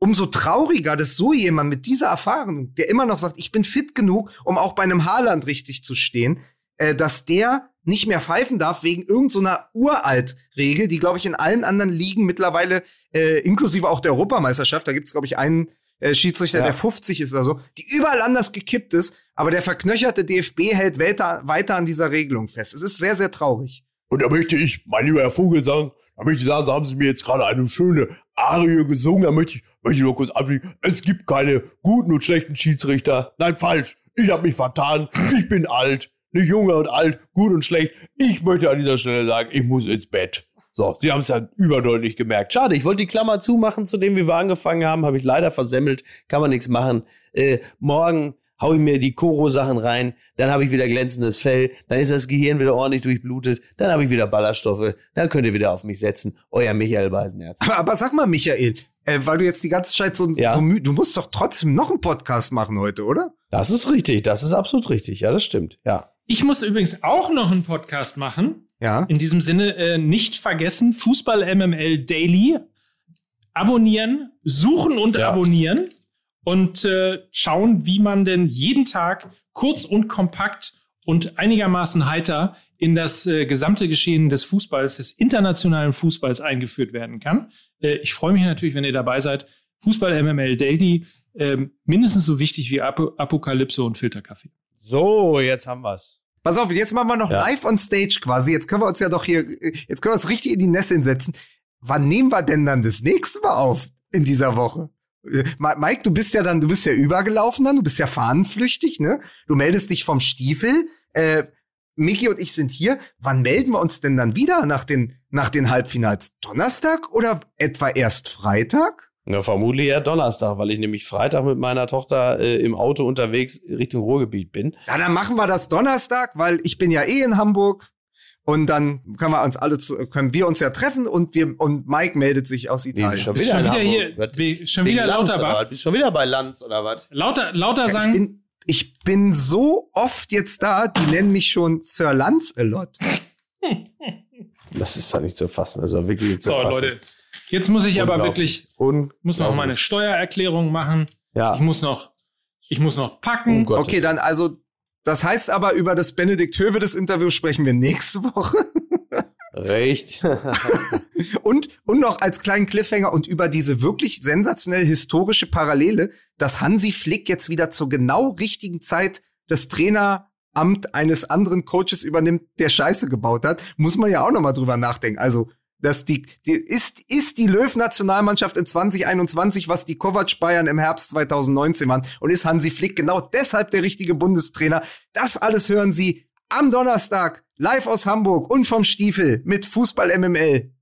umso trauriger, dass so jemand mit dieser Erfahrung, der immer noch sagt, ich bin fit genug, um auch bei einem Haarland richtig zu stehen, äh, dass der nicht mehr pfeifen darf wegen irgendeiner so Uralt-Regel, die, glaube ich, in allen anderen Ligen mittlerweile, äh, inklusive auch der Europameisterschaft, da gibt es, glaube ich, einen äh, Schiedsrichter, Ja. der 50 ist oder so, die überall anders gekippt ist, aber der verknöcherte DFB hält weiter, weiter an dieser Regelung fest. Es ist sehr, sehr traurig. Und da möchte ich, mein lieber Herr Vogel, sagen, da möchte ich sagen, da haben Sie mir jetzt gerade eine schöne Arie gesungen, da möchte ich, möchte ich nur kurz abbiegen. Es gibt keine guten und schlechten Schiedsrichter. Nein, falsch. Ich habe mich vertan. Ich bin alt. Nicht junge und alt, gut und schlecht. Ich möchte an dieser Stelle sagen, ich muss ins Bett. So, Sie haben es ja überdeutlich gemerkt. Schade, ich wollte die Klammer zumachen, zu dem wie wir angefangen haben, habe ich leider versemmelt, kann man nichts machen. Äh, morgen hau ich mir die Koro-Sachen rein, dann habe ich wieder glänzendes Fell, dann ist das Gehirn wieder ordentlich durchblutet, dann habe ich wieder Ballaststoffe, dann könnt ihr wieder auf mich setzen. Euer Michael Beisenherz. Aber, aber sag mal, Michael, äh, weil du jetzt die ganze Zeit so, Ja. so müde, du musst doch trotzdem noch einen Podcast machen heute, oder? Das ist richtig, das ist absolut richtig, ja, das stimmt, ja. Ich muss übrigens auch noch einen Podcast machen. Ja. In diesem Sinne äh, nicht vergessen, Fußball MML Daily. Abonnieren, suchen und Ja. abonnieren und äh, schauen, wie man denn jeden Tag kurz und kompakt und einigermaßen heiter in das äh, gesamte Geschehen des Fußballs, des internationalen Fußballs eingeführt werden kann. Äh, ich freue mich natürlich, wenn ihr dabei seid. Fußball MML Daily, ähm, mindestens so wichtig wie Ap Apokalypse und Filterkaffee. So, jetzt haben wir's. Pass auf, jetzt machen wir noch Ja. live on stage quasi. Jetzt können wir uns ja doch hier, jetzt können wir uns richtig in die Nässe setzen. Wann nehmen wir denn dann das nächste Mal auf in dieser Woche? Äh, Mike, du bist ja dann, du bist ja übergelaufen dann, du bist ja fahnenflüchtig, ne? Du meldest dich vom Stiefel. Äh, Miki und ich sind hier. Wann melden wir uns denn dann wieder nach den, nach den Halbfinals? Donnerstag oder etwa erst Freitag? Na, vermutlich eher Donnerstag, weil ich nämlich Freitag mit meiner Tochter äh, im Auto unterwegs Richtung Ruhrgebiet bin. Ja, dann machen wir das Donnerstag, weil ich bin ja eh in Hamburg Und dann können wir uns alle zu, können wir uns ja treffen und wir und Mike meldet sich aus Italien. schon Bist wieder, schon wieder Hamburg. hier, Was? wie- schon wieder Lanz, Lauterbach. Bist schon wieder bei Lanz oder was? Lauter, lauter ich sagen, bin, ich bin so oft jetzt da, die nennen mich schon Sir Lancelot. Das ist doch nicht zu fassen. Also wirklich nicht zu so fassen. Leute, jetzt muss ich aber wirklich, Und muss noch meine Steuererklärung machen. Ja. Ich muss noch, ich muss noch packen. Oh. Okay, dann also, das heißt aber, über das Benedikt Hövedes Interview sprechen wir nächste Woche. <laughs> Recht. <laughs> Und, und noch als kleinen Cliffhanger und über diese wirklich sensationell historische Parallele, dass Hansi Flick jetzt wieder zur genau richtigen Zeit das Traineramt eines anderen Coaches übernimmt, der Scheiße gebaut hat, muss man ja auch noch mal drüber nachdenken. Also, dass die, die ist, ist die Löw-Nationalmannschaft in 2021, was die Kovac Bayern im Herbst 2019 waren und ist Hansi Flick genau deshalb der richtige Bundestrainer. Das alles hören Sie am Donnerstag live aus Hamburg und vom Stiefel mit Fußball MML.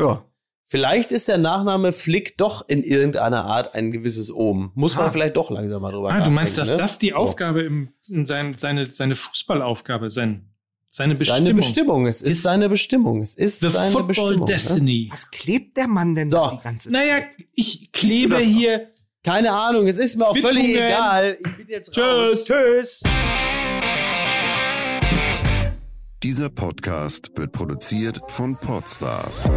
Ja. Vielleicht ist der Nachname Flick doch in irgendeiner Art ein gewisses Ohm. Muss man Ah. vielleicht doch langsam mal drüber Ah, du meinst, dass nachdenken, ne? das die So. Aufgabe im, in sein, seine, seine Fußballaufgabe, sein, seine Bestimmung. Seine Bestimmung. Es ist Ist- seine Bestimmung. Es ist The seine Football Bestimmung. Ne? Destiny. Was klebt der Mann denn So. da die ganze Naja, Zeit? ich klebe hier. Keine Ahnung, es ist mir auch völlig egal. Ich bin jetzt Tschüss. raus. Tschüss. Dieser Podcast wird produziert von Podstars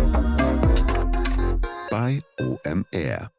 bei OMR.